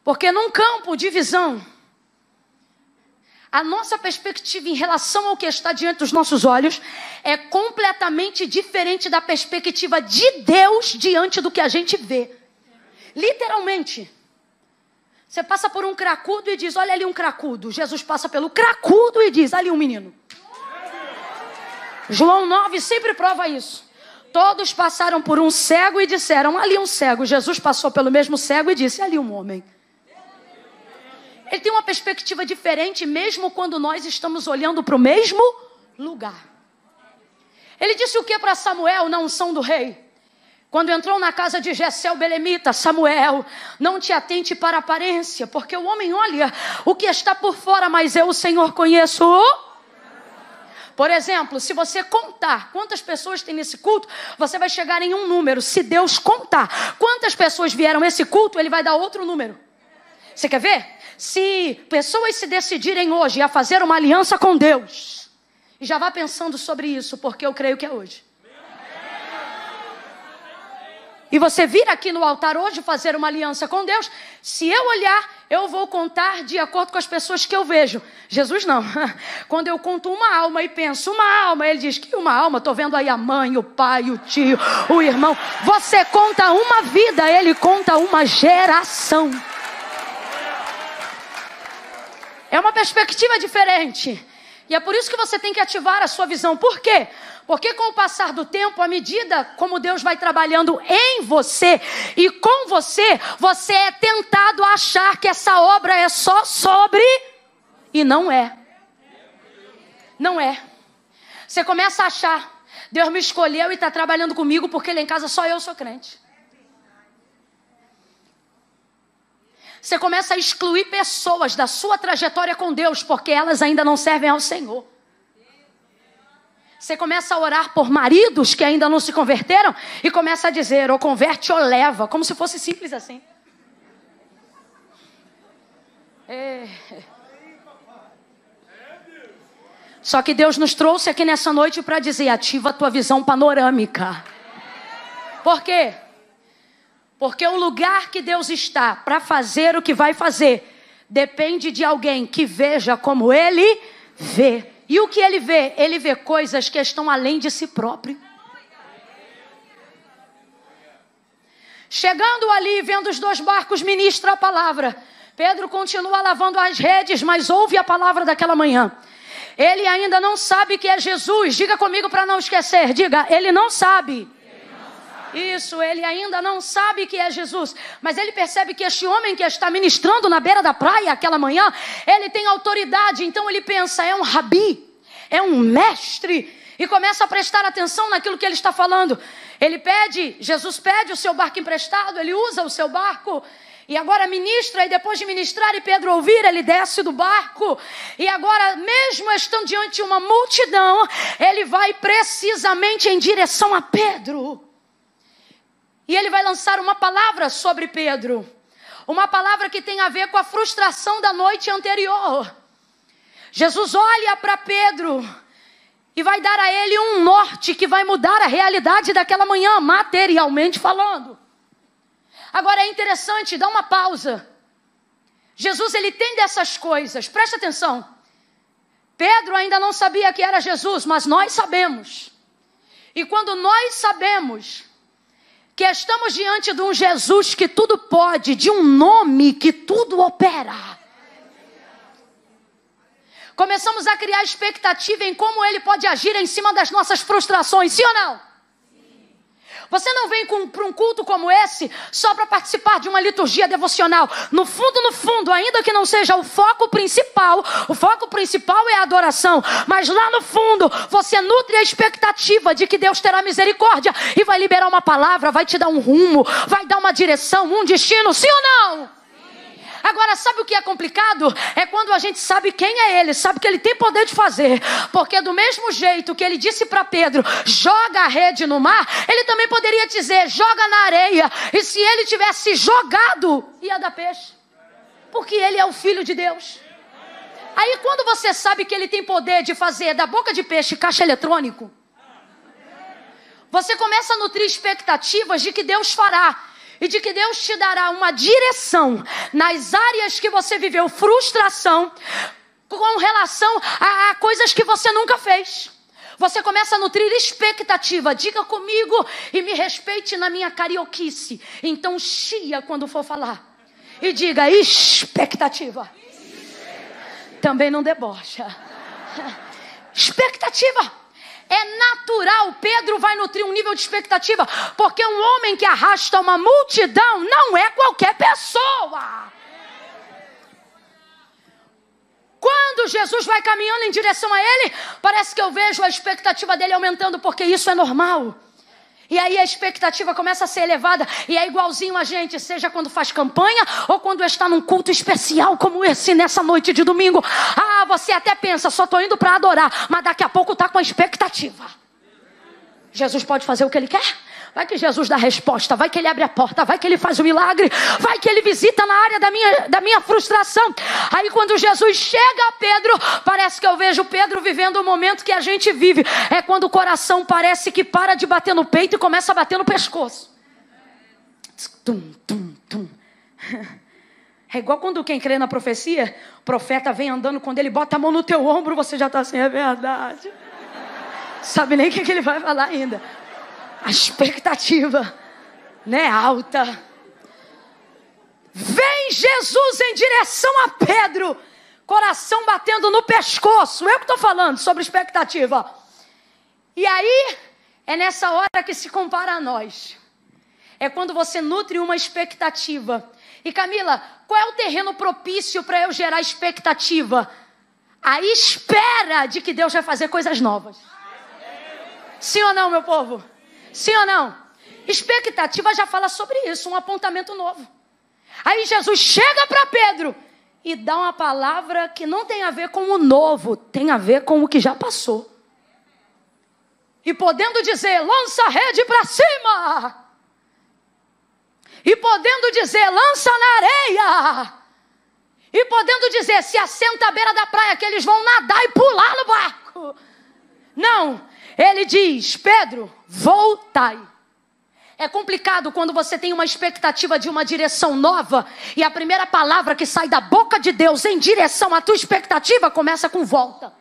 [SPEAKER 1] Porque num campo de visão, a nossa perspectiva em relação ao que está diante dos nossos olhos é completamente diferente da perspectiva de Deus diante do que a gente vê. Literalmente. Você passa por um cracudo e diz: Olha ali um cracudo. Jesus passa pelo cracudo e diz: Ali um menino. João 9 sempre prova isso. Todos passaram por um cego e disseram: Ali um cego. Jesus passou pelo mesmo cego e disse: Ali um homem. Ele tem uma perspectiva diferente, mesmo quando nós estamos olhando para o mesmo lugar. Ele disse o que para Samuel na unção do rei? Quando entrou na casa de Jessel Belemita, Samuel, não te atente para a aparência, porque o homem olha o que está por fora, mas eu, o Senhor, conheço. Por exemplo, se você contar quantas pessoas tem nesse culto, você vai chegar em um número. Se Deus contar quantas pessoas vieram nesse culto, Ele vai dar outro número. Você quer ver? Se pessoas se decidirem hoje a fazer uma aliança com Deus, e já vá pensando sobre isso, porque eu creio que é hoje. E você vir aqui no altar hoje fazer uma aliança com Deus, se eu olhar, eu vou contar de acordo com as pessoas que eu vejo. Jesus não. [LAUGHS] Quando eu conto uma alma e penso uma alma, ele diz que uma alma, estou vendo aí a mãe, o pai, o tio, o irmão. Você conta uma vida, ele conta uma geração. É uma perspectiva diferente. E é por isso que você tem que ativar a sua visão. Por quê? Porque com o passar do tempo, à medida como Deus vai trabalhando em você e com você, você é tentado a achar que essa obra é só sobre e não é. Não é. Você começa a achar, Deus me escolheu e está trabalhando comigo porque lá em casa só eu sou crente. Você começa a excluir pessoas da sua trajetória com Deus porque elas ainda não servem ao Senhor. Você começa a orar por maridos que ainda não se converteram e começa a dizer, ou converte ou leva, como se fosse simples assim. É. Só que Deus nos trouxe aqui nessa noite para dizer: ativa a tua visão panorâmica. Por quê? Porque o lugar que Deus está para fazer o que vai fazer depende de alguém que veja como Ele vê. E o que ele vê? Ele vê coisas que estão além de si próprio. Chegando ali, vendo os dois barcos, ministra a palavra. Pedro continua lavando as redes, mas ouve a palavra daquela manhã. Ele ainda não sabe que é Jesus. Diga comigo para não esquecer. Diga, ele não sabe. Isso, ele ainda não sabe que é Jesus, mas ele percebe que este homem que está ministrando na beira da praia aquela manhã, ele tem autoridade, então ele pensa, é um rabi, é um mestre, e começa a prestar atenção naquilo que ele está falando. Ele pede, Jesus pede o seu barco emprestado, ele usa o seu barco, e agora ministra, e depois de ministrar e Pedro ouvir, ele desce do barco. E agora, mesmo estando diante de uma multidão, ele vai precisamente em direção a Pedro. E ele vai lançar uma palavra sobre Pedro. Uma palavra que tem a ver com a frustração da noite anterior. Jesus olha para Pedro e vai dar a ele um norte que vai mudar a realidade daquela manhã, materialmente falando. Agora é interessante, dá uma pausa. Jesus ele tem dessas coisas, preste atenção. Pedro ainda não sabia que era Jesus, mas nós sabemos. E quando nós sabemos, que estamos diante de um Jesus que tudo pode, de um nome que tudo opera. Começamos a criar expectativa em como ele pode agir em cima das nossas frustrações, sim ou não? Você não vem para um culto como esse só para participar de uma liturgia devocional. No fundo, no fundo, ainda que não seja o foco principal, o foco principal é a adoração. Mas lá no fundo, você nutre a expectativa de que Deus terá misericórdia e vai liberar uma palavra, vai te dar um rumo, vai dar uma direção, um destino, sim ou não? Agora, sabe o que é complicado? É quando a gente sabe quem é ele, sabe que ele tem poder de fazer. Porque do mesmo jeito que ele disse para Pedro, joga a rede no mar, ele também poderia dizer, joga na areia. E se ele tivesse jogado, ia dar peixe. Porque ele é o filho de Deus. Aí quando você sabe que ele tem poder de fazer da boca de peixe caixa eletrônico, você começa a nutrir expectativas de que Deus fará e de que Deus te dará uma direção nas áreas que você viveu frustração com relação a, a coisas que você nunca fez. Você começa a nutrir expectativa. Diga comigo e me respeite na minha carioquice. Então, chia quando for falar. E diga expectativa. Também não debocha. [LAUGHS] expectativa. É natural, Pedro vai nutrir um nível de expectativa, porque um homem que arrasta uma multidão não é qualquer pessoa. Quando Jesus vai caminhando em direção a ele, parece que eu vejo a expectativa dele aumentando, porque isso é normal. E aí a expectativa começa a ser elevada. E é igualzinho a gente, seja quando faz campanha ou quando está num culto especial como esse nessa noite de domingo. Ah, você até pensa, só estou indo para adorar, mas daqui a pouco está com a expectativa. Jesus pode fazer o que ele quer? Vai que Jesus dá resposta, vai que ele abre a porta, vai que ele faz o milagre, vai que ele visita na área da minha, da minha frustração. Aí quando Jesus chega a Pedro, parece que eu vejo Pedro vivendo o momento que a gente vive. É quando o coração parece que para de bater no peito e começa a bater no pescoço. Tum, tum, tum. É igual quando quem crê na profecia, o profeta vem andando, quando ele bota a mão no teu ombro, você já está assim, é verdade. Sabe nem o que, que ele vai falar ainda. A expectativa, né, alta. Vem Jesus em direção a Pedro, coração batendo no pescoço. Eu que estou falando sobre expectativa. E aí, é nessa hora que se compara a nós. É quando você nutre uma expectativa. E Camila, qual é o terreno propício para eu gerar expectativa? A espera de que Deus vai fazer coisas novas. Sim ou não, meu povo? Sim ou não? Expectativa já fala sobre isso, um apontamento novo. Aí Jesus chega para Pedro e dá uma palavra que não tem a ver com o novo, tem a ver com o que já passou. E podendo dizer, lança a rede para cima. E podendo dizer, lança na areia. E podendo dizer, se assenta à beira da praia, que eles vão nadar e pular no barco. Não, ele diz, Pedro, voltai. É complicado quando você tem uma expectativa de uma direção nova e a primeira palavra que sai da boca de Deus em direção à tua expectativa começa com volta.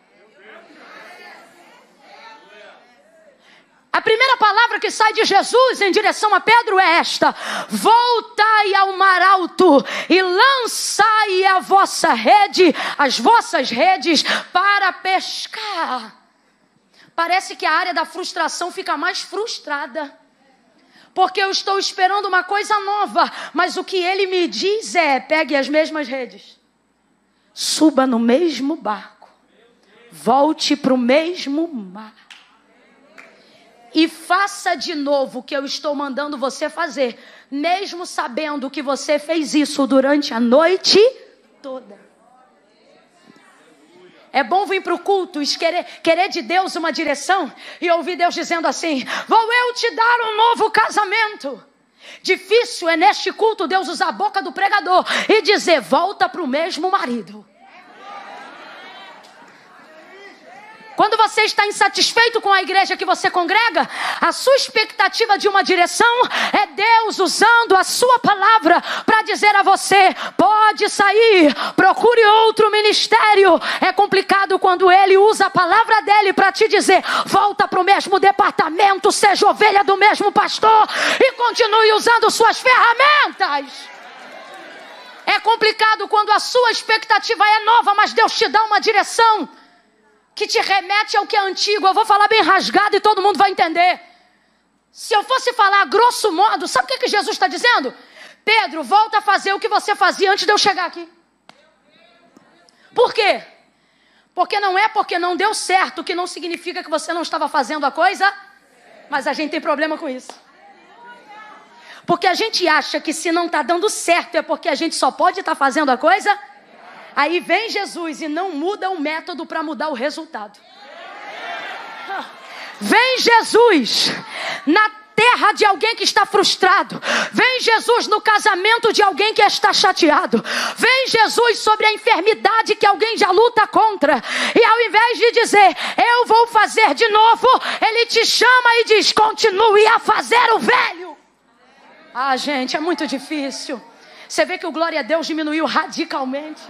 [SPEAKER 1] A primeira palavra que sai de Jesus em direção a Pedro é esta: Voltai ao mar alto e lançai a vossa rede, as vossas redes, para pescar. Parece que a área da frustração fica mais frustrada. Porque eu estou esperando uma coisa nova, mas o que ele me diz é: pegue as mesmas redes, suba no mesmo barco, volte para o mesmo mar e faça de novo o que eu estou mandando você fazer, mesmo sabendo que você fez isso durante a noite toda. É bom vir para o culto, querer, querer de Deus uma direção e ouvir Deus dizendo assim: Vou eu te dar um novo casamento. Difícil é neste culto Deus usar a boca do pregador e dizer: Volta para o mesmo marido. Quando você está insatisfeito com a igreja que você congrega, a sua expectativa de uma direção é Deus usando a sua palavra para dizer a você: pode sair, procure outro ministério. É complicado quando ele usa a palavra dele para te dizer: volta para o mesmo departamento, seja ovelha do mesmo pastor e continue usando suas ferramentas. É complicado quando a sua expectativa é nova, mas Deus te dá uma direção que te remete ao que é antigo. Eu vou falar bem rasgado e todo mundo vai entender. Se eu fosse falar grosso modo, sabe o que, que Jesus está dizendo? Pedro, volta a fazer o que você fazia antes de eu chegar aqui. Por quê? Porque não é porque não deu certo que não significa que você não estava fazendo a coisa, mas a gente tem problema com isso. Porque a gente acha que se não está dando certo é porque a gente só pode estar tá fazendo a coisa Aí vem Jesus e não muda o método para mudar o resultado. Vem Jesus na terra de alguém que está frustrado. Vem Jesus no casamento de alguém que está chateado. Vem Jesus sobre a enfermidade que alguém já luta contra. E ao invés de dizer, eu vou fazer de novo, ele te chama e diz, continue a fazer o velho. Ah, gente, é muito difícil. Você vê que o glória a Deus diminuiu radicalmente.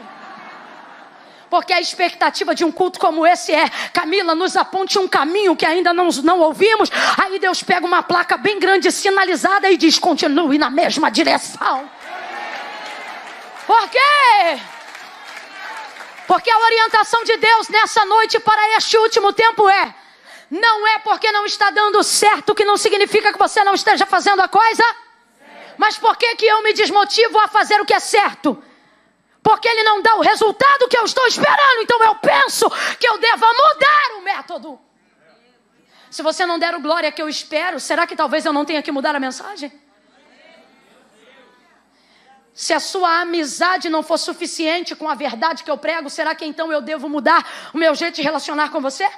[SPEAKER 1] Porque a expectativa de um culto como esse é, Camila, nos aponte um caminho que ainda não, não ouvimos. Aí Deus pega uma placa bem grande, sinalizada, e diz: continue na mesma direção. Por quê? Porque a orientação de Deus nessa noite para este último tempo é: não é porque não está dando certo que não significa que você não esteja fazendo a coisa, mas por que, que eu me desmotivo a fazer o que é certo? Porque ele não dá o resultado que eu estou esperando. Então eu penso que eu deva mudar o método. Se você não der o glória que eu espero, será que talvez eu não tenha que mudar a mensagem? Se a sua amizade não for suficiente com a verdade que eu prego, será que então eu devo mudar o meu jeito de relacionar com você?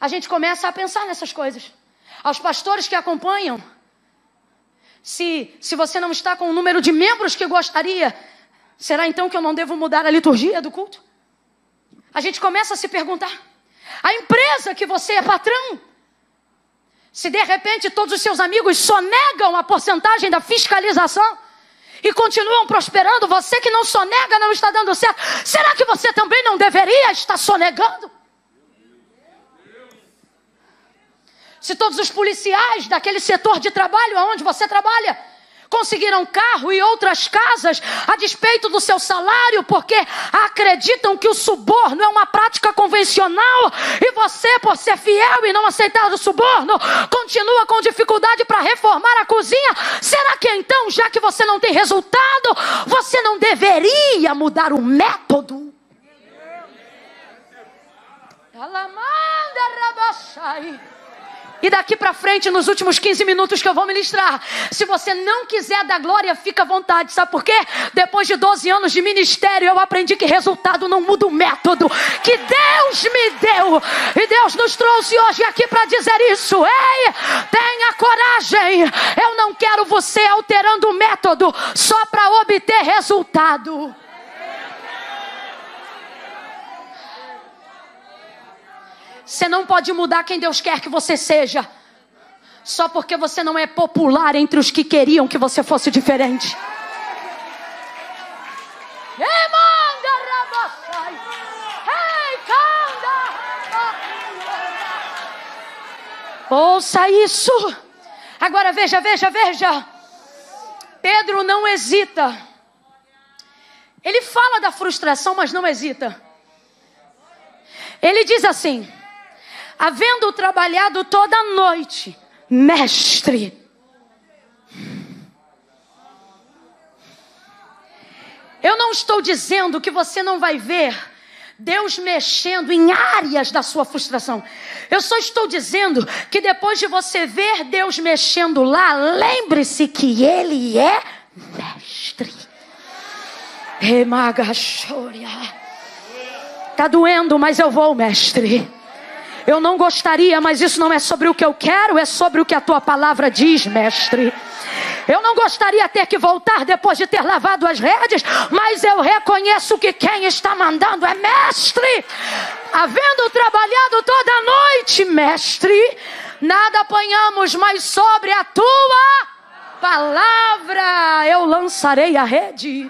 [SPEAKER 1] A gente começa a pensar nessas coisas. Aos pastores que acompanham, se, se você não está com o número de membros que gostaria, Será então que eu não devo mudar a liturgia do culto? A gente começa a se perguntar. A empresa que você é patrão, Se de repente todos os seus amigos sonegam a porcentagem da fiscalização e continuam prosperando, você que não sonega não está dando certo, será que você também não deveria estar sonegando? Se todos os policiais daquele setor de trabalho aonde você trabalha conseguiram carro e outras casas a despeito do seu salário, porque acreditam que o suborno é uma prática convencional e você, por ser fiel e não aceitar o suborno, continua com dificuldade para reformar a cozinha. Será que então, já que você não tem resultado, você não deveria mudar o método? Ela manda rabaixai. E daqui para frente, nos últimos 15 minutos que eu vou ministrar, se você não quiser dar glória, fica à vontade. Sabe por quê? Depois de 12 anos de ministério, eu aprendi que resultado não muda o método que Deus me deu. E Deus nos trouxe hoje aqui para dizer isso. Ei, tenha coragem. Eu não quero você alterando o método só para obter resultado. Você não pode mudar quem Deus quer que você seja. Só porque você não é popular entre os que queriam que você fosse diferente. Ouça isso. Agora veja, veja, veja. Pedro não hesita. Ele fala da frustração, mas não hesita. Ele diz assim: havendo trabalhado toda a noite, mestre. Eu não estou dizendo que você não vai ver Deus mexendo em áreas da sua frustração. Eu só estou dizendo que depois de você ver Deus mexendo lá, lembre-se que Ele é mestre. Está doendo, mas eu vou, mestre. Eu não gostaria, mas isso não é sobre o que eu quero, é sobre o que a tua palavra diz, mestre. Eu não gostaria ter que voltar depois de ter lavado as redes, mas eu reconheço que quem está mandando é mestre. Havendo trabalhado toda a noite, mestre, nada apanhamos, mas sobre a tua palavra eu lançarei a rede.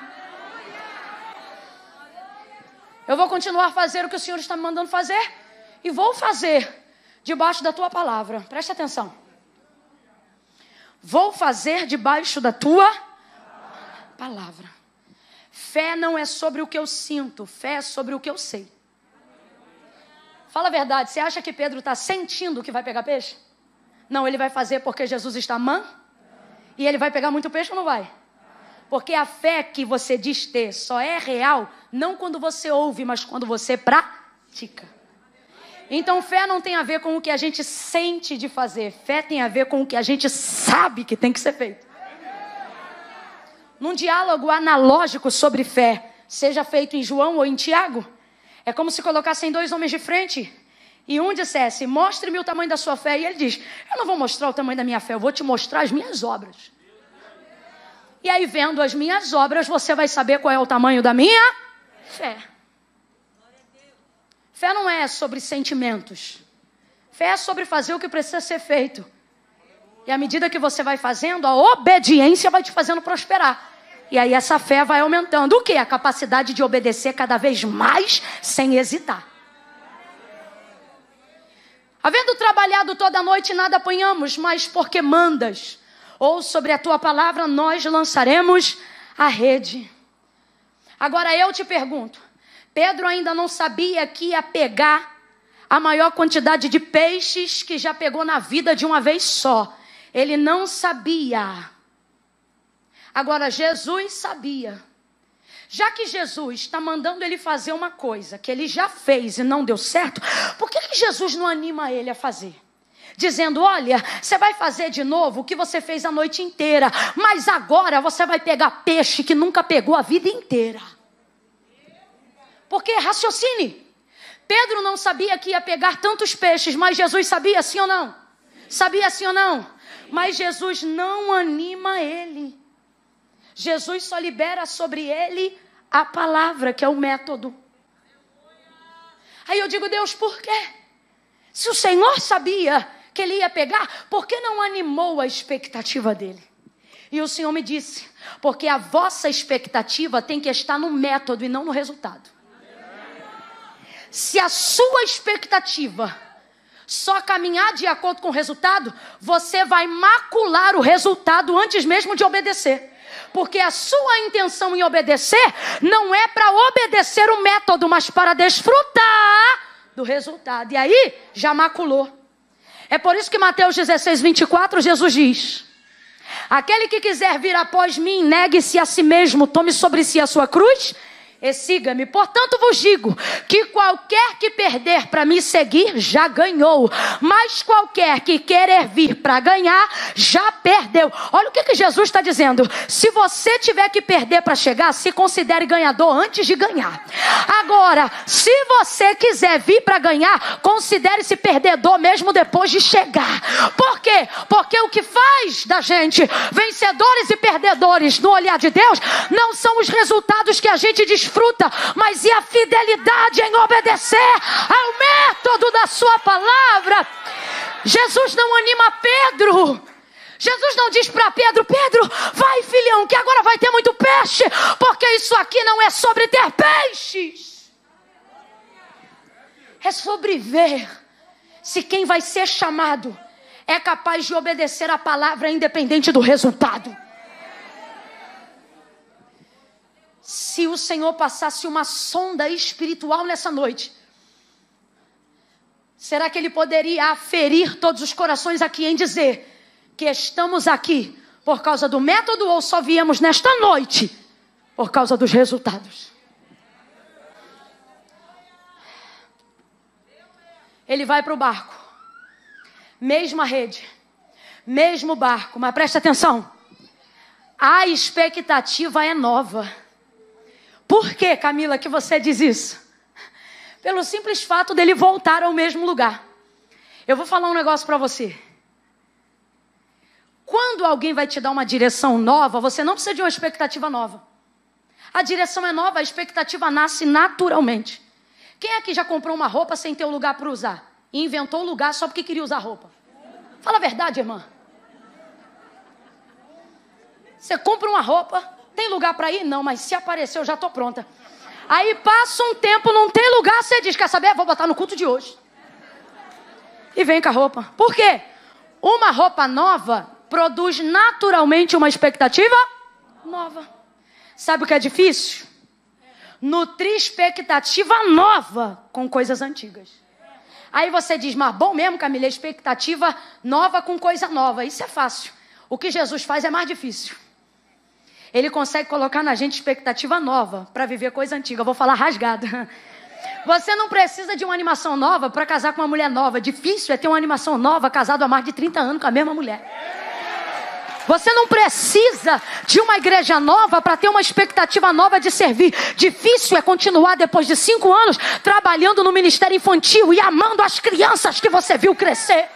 [SPEAKER 1] Eu vou continuar a fazer o que o Senhor está me mandando fazer e vou fazer debaixo da tua palavra. Preste atenção. Vou fazer debaixo da tua palavra. Fé não é sobre o que eu sinto, fé é sobre o que eu sei. Fala a verdade, você acha que Pedro está sentindo que vai pegar peixe? Não, ele vai fazer porque Jesus está man? E ele vai pegar muito peixe ou não vai? Porque a fé que você diz ter só é real não quando você ouve, mas quando você pratica. Então, fé não tem a ver com o que a gente sente de fazer, fé tem a ver com o que a gente sabe que tem que ser feito. Num diálogo analógico sobre fé, seja feito em João ou em Tiago, é como se colocassem dois homens de frente e um dissesse: Mostre-me o tamanho da sua fé. E ele diz: Eu não vou mostrar o tamanho da minha fé, eu vou te mostrar as minhas obras. E aí, vendo as minhas obras, você vai saber qual é o tamanho da minha fé. Fé não é sobre sentimentos. Fé é sobre fazer o que precisa ser feito. E à medida que você vai fazendo, a obediência vai te fazendo prosperar. E aí essa fé vai aumentando. O que? A capacidade de obedecer cada vez mais sem hesitar. Havendo trabalhado toda noite, nada apanhamos, mas porque mandas, ou sobre a tua palavra, nós lançaremos a rede. Agora eu te pergunto: Pedro ainda não sabia que ia pegar a maior quantidade de peixes que já pegou na vida de uma vez só. Ele não sabia. Agora, Jesus sabia. Já que Jesus está mandando ele fazer uma coisa que ele já fez e não deu certo, por que, que Jesus não anima ele a fazer? Dizendo: Olha, você vai fazer de novo o que você fez a noite inteira, mas agora você vai pegar peixe que nunca pegou a vida inteira. Porque raciocine. Pedro não sabia que ia pegar tantos peixes, mas Jesus sabia sim ou não? Sabia sim ou não? Mas Jesus não anima ele. Jesus só libera sobre ele a palavra, que é o método. Aí eu digo, Deus, por quê? Se o Senhor sabia que ele ia pegar, por que não animou a expectativa dele? E o Senhor me disse: porque a vossa expectativa tem que estar no método e não no resultado. Se a sua expectativa só caminhar de acordo com o resultado, você vai macular o resultado antes mesmo de obedecer. Porque a sua intenção em obedecer não é para obedecer o método, mas para desfrutar do resultado. E aí já maculou. É por isso que Mateus 16, 24, Jesus diz: Aquele que quiser vir após mim, negue-se a si mesmo, tome sobre si a sua cruz e siga-me. Portanto, vos digo que qualquer que perder para me seguir já ganhou, mas qualquer que querer vir para ganhar já perdeu. Olha o que, que Jesus está dizendo: se você tiver que perder para chegar, se considere ganhador antes de ganhar. Agora, se você quiser vir para ganhar, considere-se perdedor mesmo depois de chegar. Por quê? Porque o que faz da gente vencedores e perdedores no olhar de Deus não são os resultados que a gente desfruta desfruta, mas e a fidelidade em obedecer ao método da Sua palavra? Jesus não anima Pedro. Jesus não diz para Pedro: Pedro, vai filhão, que agora vai ter muito peixe, porque isso aqui não é sobre ter peixes, é sobre ver se quem vai ser chamado é capaz de obedecer a palavra independente do resultado. Se o Senhor passasse uma sonda espiritual nessa noite, será que Ele poderia aferir todos os corações aqui em dizer que estamos aqui por causa do método ou só viemos nesta noite por causa dos resultados? Ele vai para o barco, mesma rede, mesmo barco, mas presta atenção, a expectativa é nova. Por que, Camila, que você diz isso? Pelo simples fato dele voltar ao mesmo lugar. Eu vou falar um negócio para você. Quando alguém vai te dar uma direção nova, você não precisa de uma expectativa nova. A direção é nova, a expectativa nasce naturalmente. Quem aqui já comprou uma roupa sem ter um lugar para usar? E inventou um lugar só porque queria usar roupa? Fala a verdade, irmã. Você compra uma roupa, tem lugar para ir? Não, mas se aparecer eu já estou pronta. Aí passa um tempo, não tem lugar, você diz: Quer saber? Vou botar no culto de hoje. E vem com a roupa. Por quê? Uma roupa nova produz naturalmente uma expectativa nova. Sabe o que é difícil? Nutrir expectativa nova com coisas antigas. Aí você diz, mas bom mesmo, Camila, expectativa nova com coisa nova. Isso é fácil. O que Jesus faz é mais difícil. Ele consegue colocar na gente expectativa nova para viver coisa antiga. Eu vou falar rasgada. [LAUGHS] Você não precisa de uma animação nova para casar com uma mulher nova. Difícil é ter uma animação nova casado há mais de 30 anos com a mesma mulher. Você não precisa de uma igreja nova para ter uma expectativa nova de servir. Difícil é continuar depois de cinco anos trabalhando no ministério infantil e amando as crianças que você viu crescer.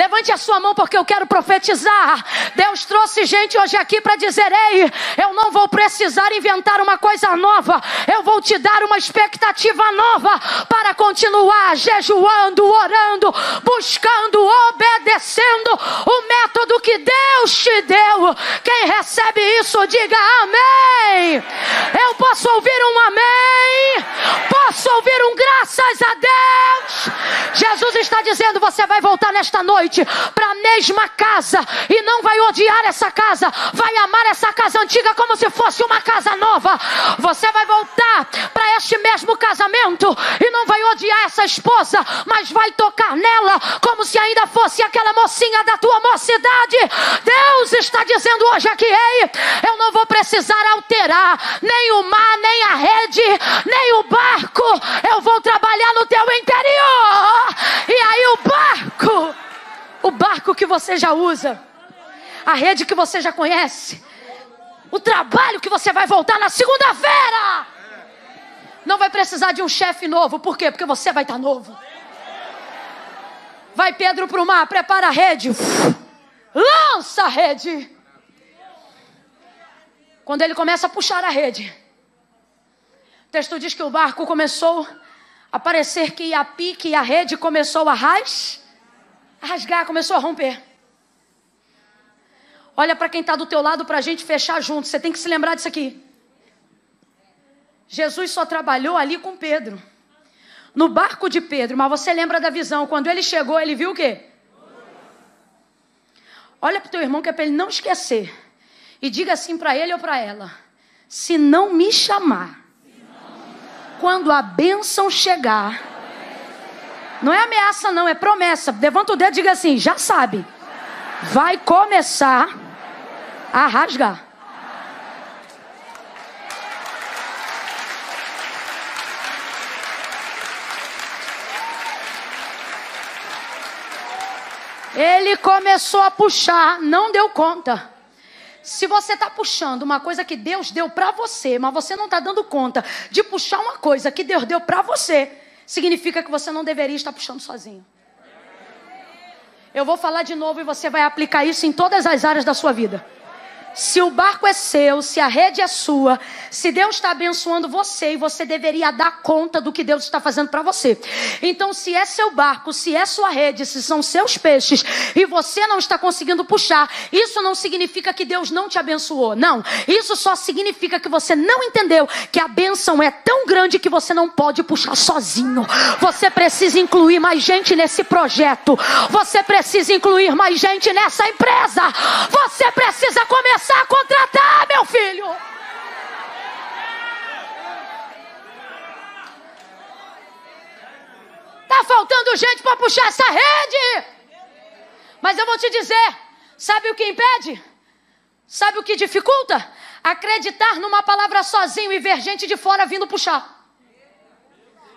[SPEAKER 1] Levante a sua mão porque eu quero profetizar. Deus trouxe gente hoje aqui para dizer: Ei, eu não vou precisar inventar uma coisa nova. Eu vou te dar uma expectativa nova para continuar jejuando, orando, buscando, obedecendo o método que Deus te deu. Quem recebe isso, diga amém. Eu posso ouvir um amém. Posso ouvir um graças a Deus. Jesus está dizendo: Você vai voltar nesta noite noite para a mesma casa e não vai odiar essa casa, vai amar essa casa antiga como se fosse uma casa nova. Você vai voltar para este mesmo casamento e não vai odiar essa esposa, mas vai tocar nela como se ainda fosse aquela mocinha da tua mocidade. Deus está dizendo hoje aqui, ei, eu não vou precisar alterar nem o mar, nem a rede, nem o barco. Eu vou trabalhar no teu interior. E aí o barco o barco que você já usa, a rede que você já conhece, o trabalho que você vai voltar na segunda-feira. Não vai precisar de um chefe novo, por quê? Porque você vai estar novo. Vai Pedro para o mar, prepara a rede, lança a rede. Quando ele começa a puxar a rede, o texto diz que o barco começou a parecer que a pique e a rede começou a raiz a rasgar, começou a romper. Olha para quem está do teu lado para a gente fechar junto. Você tem que se lembrar disso aqui. Jesus só trabalhou ali com Pedro. No barco de Pedro, mas você lembra da visão. Quando ele chegou, ele viu o quê? Olha para o teu irmão que é para ele não esquecer. E diga assim para ele ou para ela: se não me chamar, quando a bênção chegar, não é ameaça, não, é promessa. Levanta o dedo e diga assim: já sabe, vai começar a rasgar. Ele começou a puxar, não deu conta. Se você está puxando uma coisa que Deus deu para você, mas você não está dando conta de puxar uma coisa que Deus deu para você, significa que você não deveria estar puxando sozinho. Eu vou falar de novo e você vai aplicar isso em todas as áreas da sua vida. Se o barco é seu, se a rede é sua, se Deus está abençoando você e você deveria dar conta do que Deus está fazendo para você. Então, se é seu barco, se é sua rede, se são seus peixes e você não está conseguindo puxar, isso não significa que Deus não te abençoou. Não. Isso só significa que você não entendeu que a benção é tão grande que você não pode puxar sozinho. Você precisa incluir mais gente nesse projeto. Você precisa incluir mais gente nessa empresa. Você precisa começar começar a contratar, meu filho. Tá faltando gente para puxar essa rede. Mas eu vou te dizer, sabe o que impede? Sabe o que dificulta? Acreditar numa palavra sozinho e ver gente de fora vindo puxar.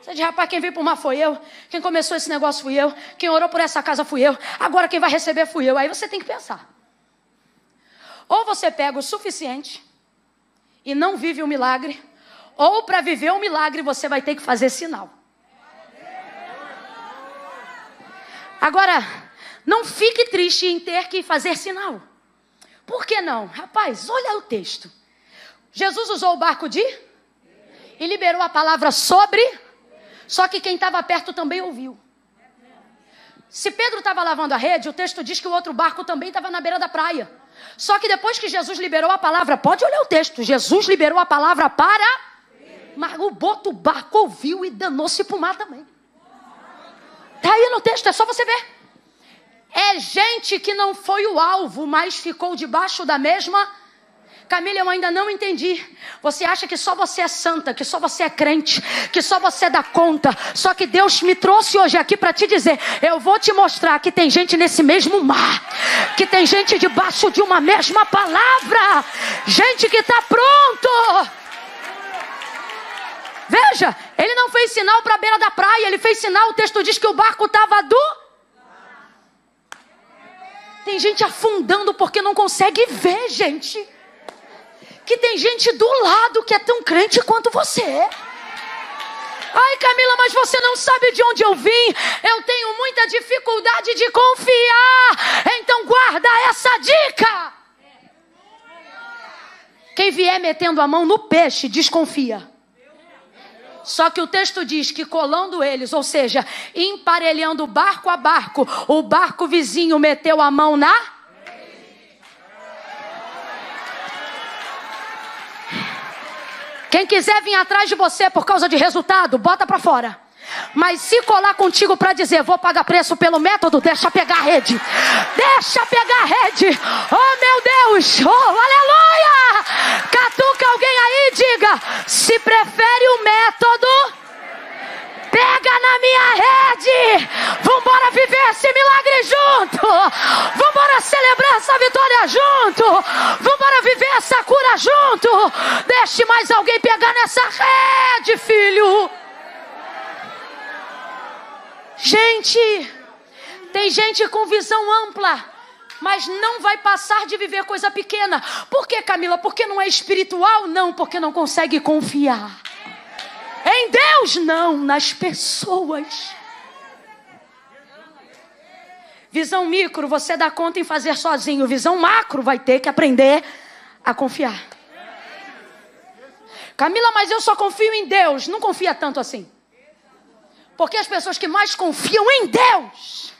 [SPEAKER 1] Você diz, rapaz, quem veio por mar foi eu. Quem começou esse negócio fui eu. Quem orou por essa casa fui eu. Agora quem vai receber fui eu. Aí você tem que pensar. Ou você pega o suficiente e não vive o milagre, ou para viver o milagre você vai ter que fazer sinal. Agora, não fique triste em ter que fazer sinal. Por que não? Rapaz, olha o texto. Jesus usou o barco de e liberou a palavra sobre, só que quem estava perto também ouviu. Se Pedro estava lavando a rede, o texto diz que o outro barco também estava na beira da praia. Só que depois que Jesus liberou a palavra, pode olhar o texto, Jesus liberou a palavra para. Mas o boto barco ouviu e danou-se para o mar também. Está aí no texto, é só você ver. É gente que não foi o alvo, mas ficou debaixo da mesma Camila, eu ainda não entendi. Você acha que só você é santa, que só você é crente, que só você dá conta. Só que Deus me trouxe hoje aqui para te dizer: eu vou te mostrar que tem gente nesse mesmo mar, que tem gente debaixo de uma mesma palavra, gente que está pronto. Veja, ele não fez sinal para a beira da praia, ele fez sinal. O texto diz que o barco estava do. Tem gente afundando porque não consegue ver, gente que tem gente do lado que é tão crente quanto você. Ai, Camila, mas você não sabe de onde eu vim. Eu tenho muita dificuldade de confiar. Então guarda essa dica. Quem vier metendo a mão no peixe, desconfia. Só que o texto diz que colando eles, ou seja, emparelhando barco a barco, o barco vizinho meteu a mão na Quem quiser vir atrás de você por causa de resultado, bota para fora. Mas se colar contigo para dizer, vou pagar preço pelo método, deixa pegar a rede. Deixa pegar a rede. Oh meu Deus. Oh, aleluia. Catuca alguém aí e diga, se prefere o método, pega na minha rede. Vambora viver esse milagre junto. Essa vitória junto. Vambora viver essa cura junto. Deixe mais alguém pegar nessa rede, filho. Gente, tem gente com visão ampla mas não vai passar de viver coisa pequena. Por que, Camila? Porque não é espiritual? Não, porque não consegue confiar. Em Deus, não, nas pessoas. Visão micro, você dá conta em fazer sozinho. Visão macro, vai ter que aprender a confiar. Camila, mas eu só confio em Deus. Não confia tanto assim. Porque as pessoas que mais confiam em Deus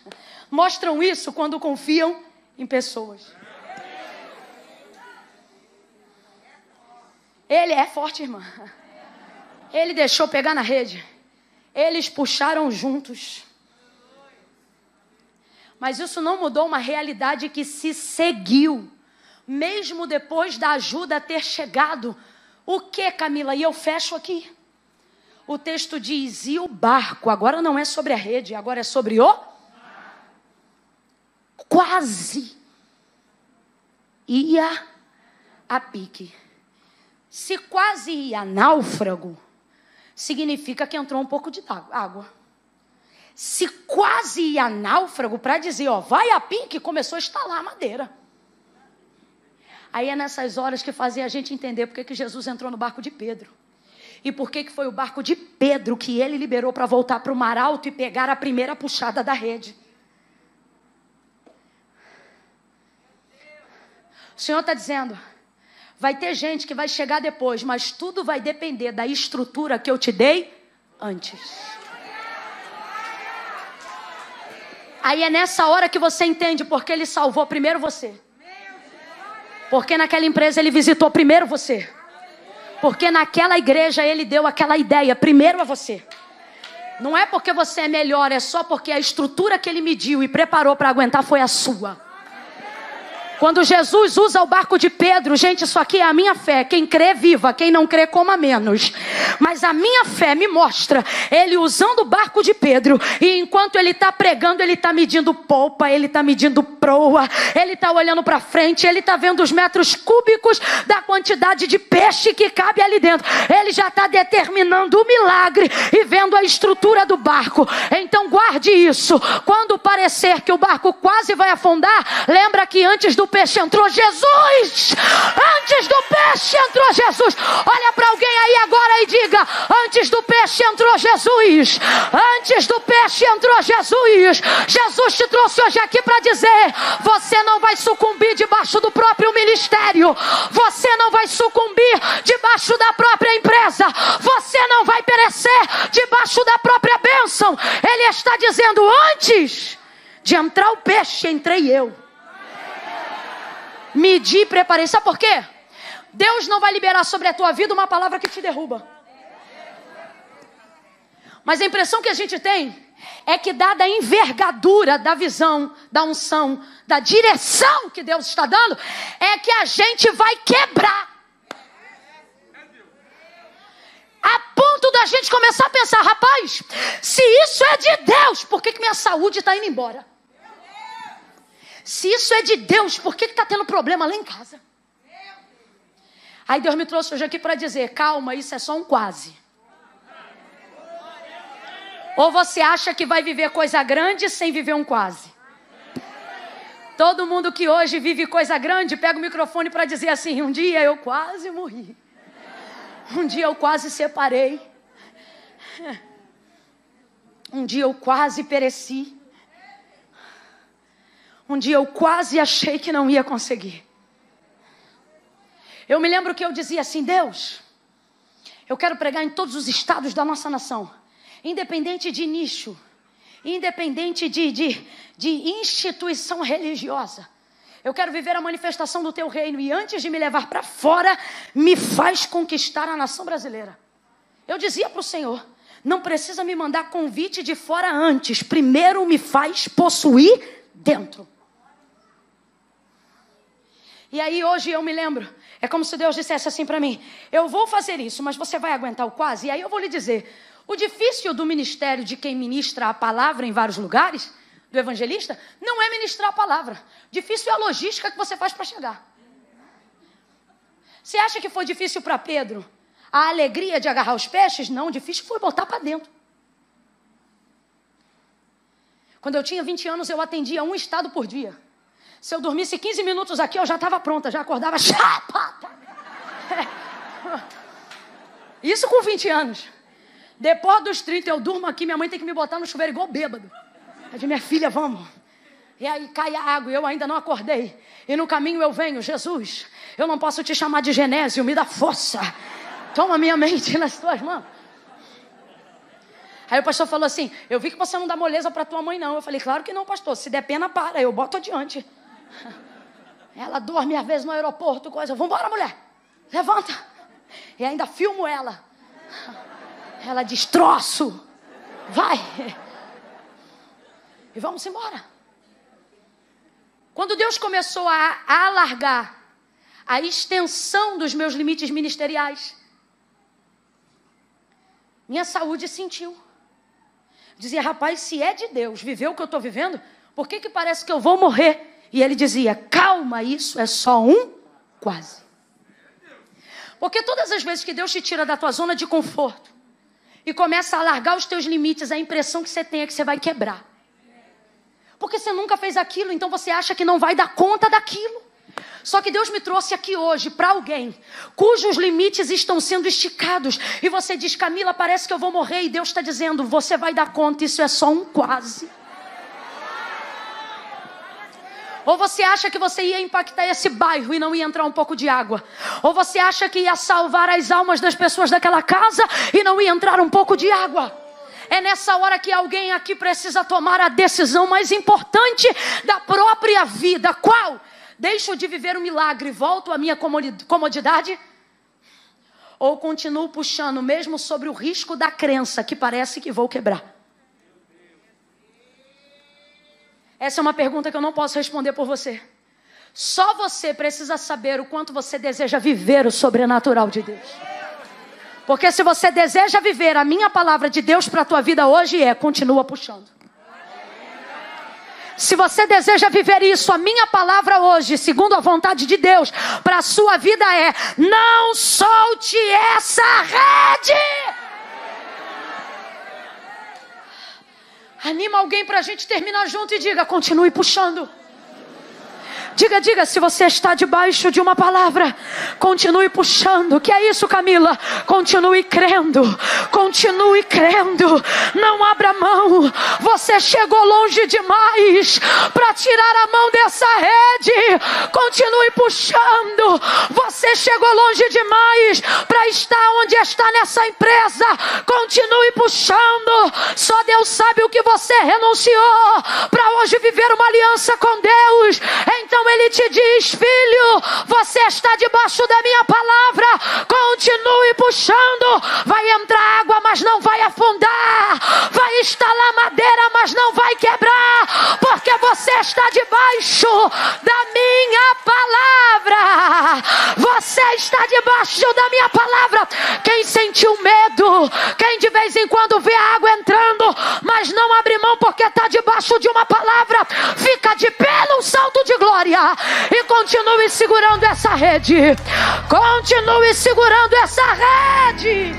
[SPEAKER 1] mostram isso quando confiam em pessoas. Ele é forte, irmã. Ele deixou pegar na rede. Eles puxaram juntos. Mas isso não mudou uma realidade que se seguiu, mesmo depois da ajuda ter chegado. O que, Camila? E eu fecho aqui. O texto diz: e o barco? Agora não é sobre a rede, agora é sobre o. Quase ia a pique. Se quase ia náufrago, significa que entrou um pouco de água. Se quase ia náufrago, para dizer, ó, vai a pique, começou a estalar a madeira. Aí é nessas horas que fazia a gente entender por que Jesus entrou no barco de Pedro. E por que foi o barco de Pedro que ele liberou para voltar para o mar alto e pegar a primeira puxada da rede. O Senhor está dizendo: Vai ter gente que vai chegar depois, mas tudo vai depender da estrutura que eu te dei antes. Aí é nessa hora que você entende porque ele salvou primeiro você. Porque naquela empresa ele visitou primeiro você. Porque naquela igreja ele deu aquela ideia primeiro a você. Não é porque você é melhor, é só porque a estrutura que ele mediu e preparou para aguentar foi a sua. Quando Jesus usa o barco de Pedro, gente, isso aqui é a minha fé. Quem crê, viva. Quem não crê, coma menos. Mas a minha fé me mostra ele usando o barco de Pedro. E enquanto ele está pregando, ele está medindo polpa, ele está medindo proa, ele está olhando para frente, ele está vendo os metros cúbicos da quantidade de peixe que cabe ali dentro. Ele já está determinando o milagre e vendo a estrutura do barco. Então guarde isso. Quando parecer que o barco quase vai afundar, lembra que antes do peixe entrou Jesus. Antes do peixe entrou Jesus. Olha para alguém aí agora e diga: Antes do peixe entrou Jesus. Antes do peixe entrou Jesus. Jesus te trouxe hoje aqui para dizer: Você não vai sucumbir debaixo do próprio ministério. Você não vai sucumbir debaixo da própria empresa. Você não vai perecer debaixo da própria bênção. Ele está dizendo: Antes de entrar o peixe, entrei eu medir, preparei. Sabe por quê? Deus não vai liberar sobre a tua vida uma palavra que te derruba. Mas a impressão que a gente tem é que, dada a envergadura da visão, da unção, da direção que Deus está dando, é que a gente vai quebrar. A ponto da gente começar a pensar, rapaz, se isso é de Deus, por que, que minha saúde está indo embora? Se isso é de Deus, por que está tendo problema lá em casa? Aí Deus me trouxe hoje aqui para dizer: calma, isso é só um quase. Ou você acha que vai viver coisa grande sem viver um quase? Todo mundo que hoje vive coisa grande pega o microfone para dizer assim: um dia eu quase morri. Um dia eu quase separei. Um dia eu quase pereci. Um dia eu quase achei que não ia conseguir. Eu me lembro que eu dizia assim: Deus, eu quero pregar em todos os estados da nossa nação, independente de nicho, independente de, de, de instituição religiosa. Eu quero viver a manifestação do teu reino e antes de me levar para fora, me faz conquistar a nação brasileira. Eu dizia para o Senhor: não precisa me mandar convite de fora antes, primeiro me faz possuir dentro. E aí hoje eu me lembro, é como se Deus dissesse assim para mim: eu vou fazer isso, mas você vai aguentar o quase? E aí eu vou lhe dizer: o difícil do ministério de quem ministra a palavra em vários lugares, do evangelista, não é ministrar a palavra. Difícil é a logística que você faz para chegar. Você acha que foi difícil para Pedro a alegria de agarrar os peixes? Não, difícil foi botar para dentro. Quando eu tinha 20 anos, eu atendia um estado por dia. Se eu dormisse 15 minutos aqui, eu já estava pronta, já acordava. [LAUGHS] Chapa! Isso com 20 anos. Depois dos 30, eu durmo aqui, minha mãe tem que me botar no chuveiro igual bêbado. Eu digo, minha filha, vamos. E aí cai a água, eu ainda não acordei. E no caminho eu venho, Jesus, eu não posso te chamar de Genésio, me dá força. Toma minha mente [LAUGHS] nas tuas mãos. Aí o pastor falou assim: Eu vi que você não dá moleza para tua mãe, não. Eu falei: Claro que não, pastor. Se der pena, para. Eu boto adiante. [LAUGHS] Ela dorme às vezes no aeroporto, coisa. Vambora, mulher. Levanta. E ainda filmo ela. [LAUGHS] Ela destroço. Vai. [LAUGHS] E vamos embora. Quando Deus começou a alargar a extensão dos meus limites ministeriais, minha saúde sentiu. Dizia, rapaz, se é de Deus viver o que eu estou vivendo, por que, que parece que eu vou morrer? E ele dizia, calma, isso é só um quase. Porque todas as vezes que Deus te tira da tua zona de conforto e começa a alargar os teus limites, a impressão que você tem é que você vai quebrar. Porque você nunca fez aquilo, então você acha que não vai dar conta daquilo. Só que Deus me trouxe aqui hoje para alguém cujos limites estão sendo esticados. E você diz, Camila, parece que eu vou morrer. E Deus está dizendo, você vai dar conta, isso é só um quase. Ou você acha que você ia impactar esse bairro e não ia entrar um pouco de água? Ou você acha que ia salvar as almas das pessoas daquela casa e não ia entrar um pouco de água? É nessa hora que alguém aqui precisa tomar a decisão mais importante da própria vida. Qual? Deixo de viver o milagre e volto à minha comodidade? Ou continuo puxando, mesmo sobre o risco da crença que parece que vou quebrar? Essa é uma pergunta que eu não posso responder por você. Só você precisa saber o quanto você deseja viver o sobrenatural de Deus. Porque se você deseja viver a minha palavra de Deus para a tua vida hoje é continua puxando. Se você deseja viver isso, a minha palavra hoje, segundo a vontade de Deus, para a sua vida é: não solte essa rede. Anima alguém para a gente terminar junto e diga: continue puxando. Diga, diga, se você está debaixo de uma palavra, continue puxando. Que é isso, Camila? Continue crendo. Continue crendo. Não abra mão. Você chegou longe demais para tirar a mão dessa rede. Continue puxando. Você chegou longe demais para estar onde está nessa empresa. Continue puxando. Só Deus sabe o que você renunciou para hoje viver uma aliança com Deus. Então então ele te diz: Filho, você está debaixo da minha palavra, continue puxando. Vai entrar água, mas não vai afundar. Vai instalar madeira, mas não vai quebrar, porque você está debaixo da minha palavra. Você está debaixo da minha palavra. Quem sentiu medo, quem de vez em quando vê a água entrando, mas não abre mão porque está debaixo de uma palavra, fica de pé num salto de glória e continue segurando essa rede. Continue segurando essa rede.